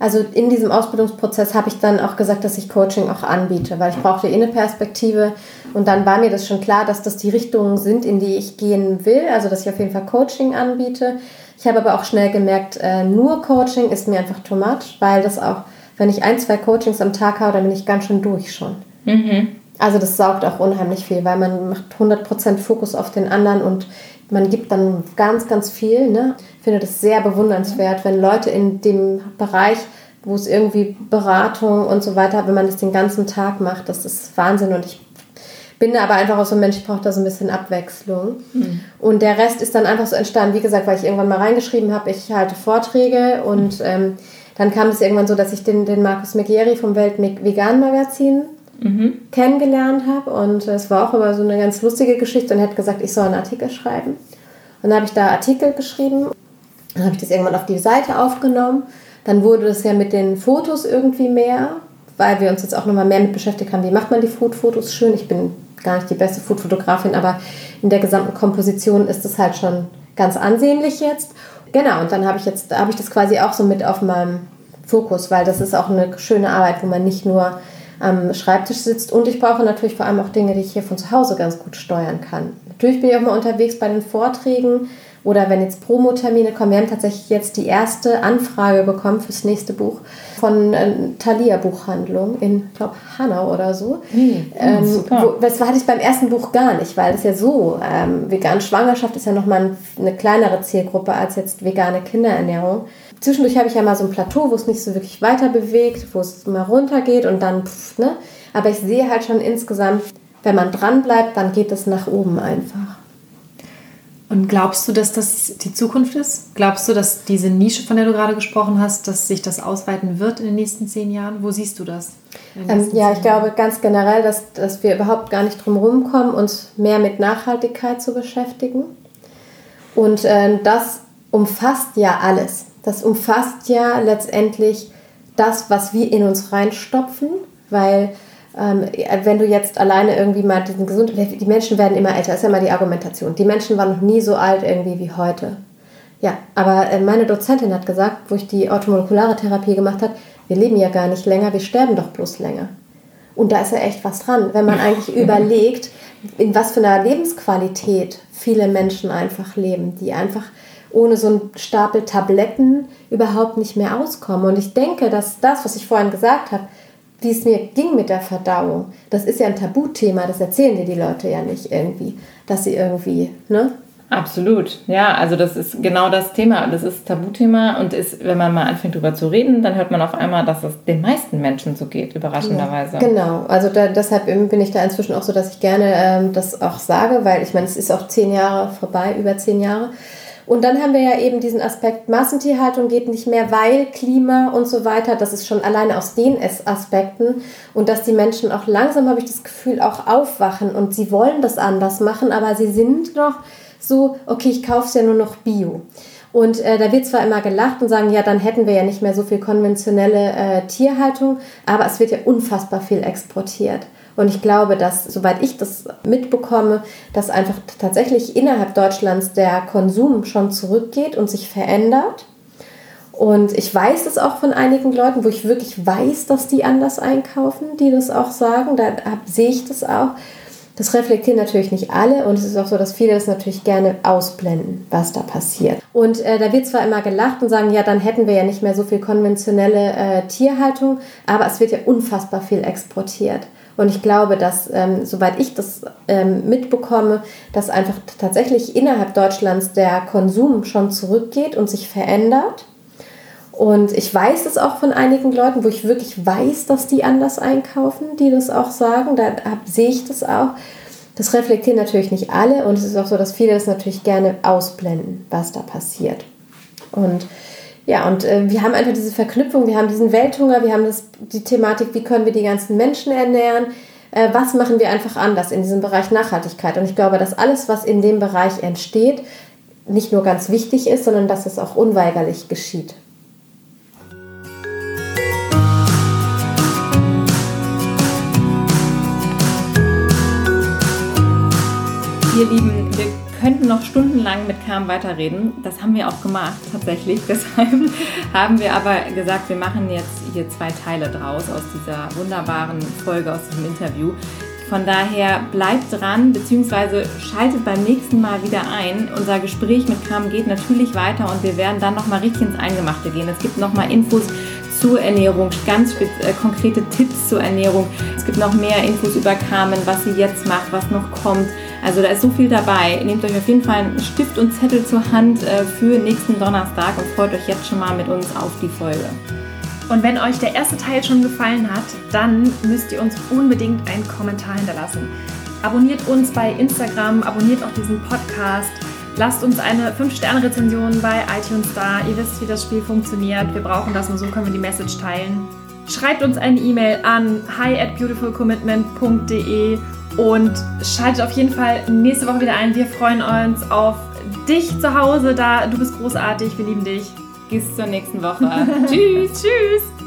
Also in diesem Ausbildungsprozess habe ich dann auch gesagt, dass ich Coaching auch anbiete, weil ich brauchte eh eine Perspektive. Und dann war mir das schon klar, dass das die Richtungen sind, in die ich gehen will. Also dass ich auf jeden Fall Coaching anbiete. Ich habe aber auch schnell gemerkt, äh, nur Coaching ist mir einfach too much, weil das auch, wenn ich ein, zwei Coachings am Tag habe, dann bin ich ganz schön durch schon. Also das saugt auch unheimlich viel, weil man macht 100% Fokus auf den anderen und man gibt dann ganz, ganz viel. Ne? Ich finde das sehr bewundernswert, wenn Leute in dem Bereich, wo es irgendwie Beratung und so weiter, wenn man das den ganzen Tag macht, das ist Wahnsinn und ich bin da aber einfach auch so ein Mensch, ich brauche da so ein bisschen Abwechslung. Und der Rest ist dann einfach so entstanden, wie gesagt, weil ich irgendwann mal reingeschrieben habe, ich halte Vorträge und ähm, dann kam es irgendwann so, dass ich den, den Markus Megieri vom Welt Vegan Magazin kennengelernt habe und es war auch immer so eine ganz lustige Geschichte und er hat gesagt, ich soll einen Artikel schreiben. Und dann habe ich da Artikel geschrieben, dann habe ich das irgendwann auf die Seite aufgenommen. Dann wurde das ja mit den Fotos irgendwie mehr, weil wir uns jetzt auch nochmal mehr mit beschäftigt haben, wie macht man die Food-Fotos schön. Ich bin gar nicht die beste Food-Fotografin, aber in der gesamten Komposition ist es halt schon ganz ansehnlich jetzt. Genau, und dann habe ich jetzt, habe ich das quasi auch so mit auf meinem Fokus, weil das ist auch eine schöne Arbeit, wo man nicht nur am Schreibtisch sitzt und ich brauche natürlich vor allem auch Dinge, die ich hier von zu Hause ganz gut steuern kann. Natürlich bin ich auch mal unterwegs bei den Vorträgen oder wenn jetzt Promotermine kommen. Wir haben tatsächlich jetzt die erste Anfrage bekommen fürs nächste Buch von äh, Thalia Buchhandlung in, ich glaube, Hanau oder so. ähm, super. wo, das hatte ich beim ersten Buch gar nicht, weil das ja so, ähm, vegane Schwangerschaft ist ja nochmal ein, eine kleinere Zielgruppe als jetzt vegane Kinderernährung. Zwischendurch habe ich ja mal so ein Plateau, wo es nicht so wirklich weiter bewegt, wo es mal runtergeht und dann, pff, ne? Aber ich sehe halt schon insgesamt, wenn man dran bleibt, dann geht es nach oben einfach. Und glaubst du, dass das die Zukunft ist? Glaubst du, dass diese Nische, von der du gerade gesprochen hast, dass sich das ausweiten wird in den nächsten zehn Jahren? Wo siehst du das? Ähm, ja, ich glaube ganz generell, dass, dass wir überhaupt gar nicht drum rumkommen, uns mehr mit Nachhaltigkeit zu beschäftigen. Und äh, das umfasst ja alles. Das umfasst ja letztendlich das, was wir in uns reinstopfen, weil ähm, wenn du jetzt alleine irgendwie mal diesen gesund, die Menschen werden immer älter, ist ja mal die Argumentation. Die Menschen waren noch nie so alt irgendwie wie heute. Ja, aber äh, meine Dozentin hat gesagt, wo ich die automolekulare Therapie gemacht habe, wir leben ja gar nicht länger, wir sterben doch bloß länger. Und da ist ja echt was dran, wenn man eigentlich überlegt, in was für einer Lebensqualität viele Menschen einfach leben, die einfach ohne so einen Stapel Tabletten überhaupt nicht mehr auskommen. Und ich denke, dass das, was ich vorhin gesagt habe, wie es mir ging mit der Verdauung, das ist ja ein Tabuthema, das erzählen dir die Leute ja nicht irgendwie, dass sie irgendwie, ne? Absolut, ja, also das ist genau das Thema. Das ist Tabuthema und ist, wenn man mal anfängt darüber zu reden, dann hört man auf einmal, dass es den meisten Menschen so geht, überraschenderweise. Genau, also da, deshalb bin ich da inzwischen auch so, dass ich gerne ähm, das auch sage, weil ich meine, es ist auch zehn Jahre vorbei, über zehn Jahre. Und dann haben wir ja eben diesen Aspekt, Massentierhaltung geht nicht mehr, weil Klima und so weiter, das ist schon alleine aus den Aspekten und dass die Menschen auch langsam, habe ich das Gefühl, auch aufwachen und sie wollen das anders machen, aber sie sind noch so, okay, ich kaufe es ja nur noch Bio. Und äh, da wird zwar immer gelacht und sagen, ja, dann hätten wir ja nicht mehr so viel konventionelle äh, Tierhaltung, aber es wird ja unfassbar viel exportiert. Und ich glaube, dass, soweit ich das mitbekomme, dass einfach tatsächlich innerhalb Deutschlands der Konsum schon zurückgeht und sich verändert. Und ich weiß es auch von einigen Leuten, wo ich wirklich weiß, dass die anders einkaufen, die das auch sagen. Da sehe ich das auch. Das reflektieren natürlich nicht alle und es ist auch so, dass viele das natürlich gerne ausblenden, was da passiert. Und äh, da wird zwar immer gelacht und sagen, ja, dann hätten wir ja nicht mehr so viel konventionelle äh, Tierhaltung, aber es wird ja unfassbar viel exportiert. Und ich glaube, dass, ähm, soweit ich das ähm, mitbekomme, dass einfach tatsächlich innerhalb Deutschlands der Konsum schon zurückgeht und sich verändert. Und ich weiß es auch von einigen Leuten, wo ich wirklich weiß, dass die anders einkaufen, die das auch sagen. Da hab, sehe ich das auch. Das reflektieren natürlich nicht alle und es ist auch so, dass viele das natürlich gerne ausblenden, was da passiert. Und ja, und äh, wir haben einfach diese Verknüpfung, wir haben diesen Welthunger, wir haben das, die Thematik, wie können wir die ganzen Menschen ernähren, äh, was machen wir einfach anders in diesem Bereich Nachhaltigkeit. Und ich glaube, dass alles, was in dem Bereich entsteht, nicht nur ganz wichtig ist, sondern dass es auch unweigerlich geschieht. Ihr Lieben, wir könnten noch stundenlang mit Carmen weiterreden. Das haben wir auch gemacht, tatsächlich. Deshalb haben wir aber gesagt, wir machen jetzt hier zwei Teile draus aus dieser wunderbaren Folge, aus diesem Interview. Von daher bleibt dran, beziehungsweise schaltet beim nächsten Mal wieder ein. Unser Gespräch mit Carmen geht natürlich weiter und wir werden dann nochmal richtig ins Eingemachte gehen. Es gibt nochmal Infos zur Ernährung, ganz äh, konkrete Tipps zur Ernährung. Es gibt noch mehr Infos über Carmen, was sie jetzt macht, was noch kommt. Also da ist so viel dabei. Nehmt euch auf jeden Fall einen Stift und Zettel zur Hand äh, für nächsten Donnerstag und freut euch jetzt schon mal mit uns auf die Folge. Und wenn euch der erste Teil schon gefallen hat, dann müsst ihr uns unbedingt einen Kommentar hinterlassen. Abonniert uns bei Instagram, abonniert auch diesen Podcast. Lasst uns eine 5-Sterne-Rezension bei iTunes da. Ihr wisst, wie das Spiel funktioniert. Wir brauchen das, nur so können wir die Message teilen. Schreibt uns eine E-Mail an hi at beautifulcommitment.de und schaltet auf jeden Fall nächste Woche wieder ein. Wir freuen uns auf dich zu Hause da. Du bist großartig. Wir lieben dich. Bis zur nächsten Woche. Tschüss. Tschüss.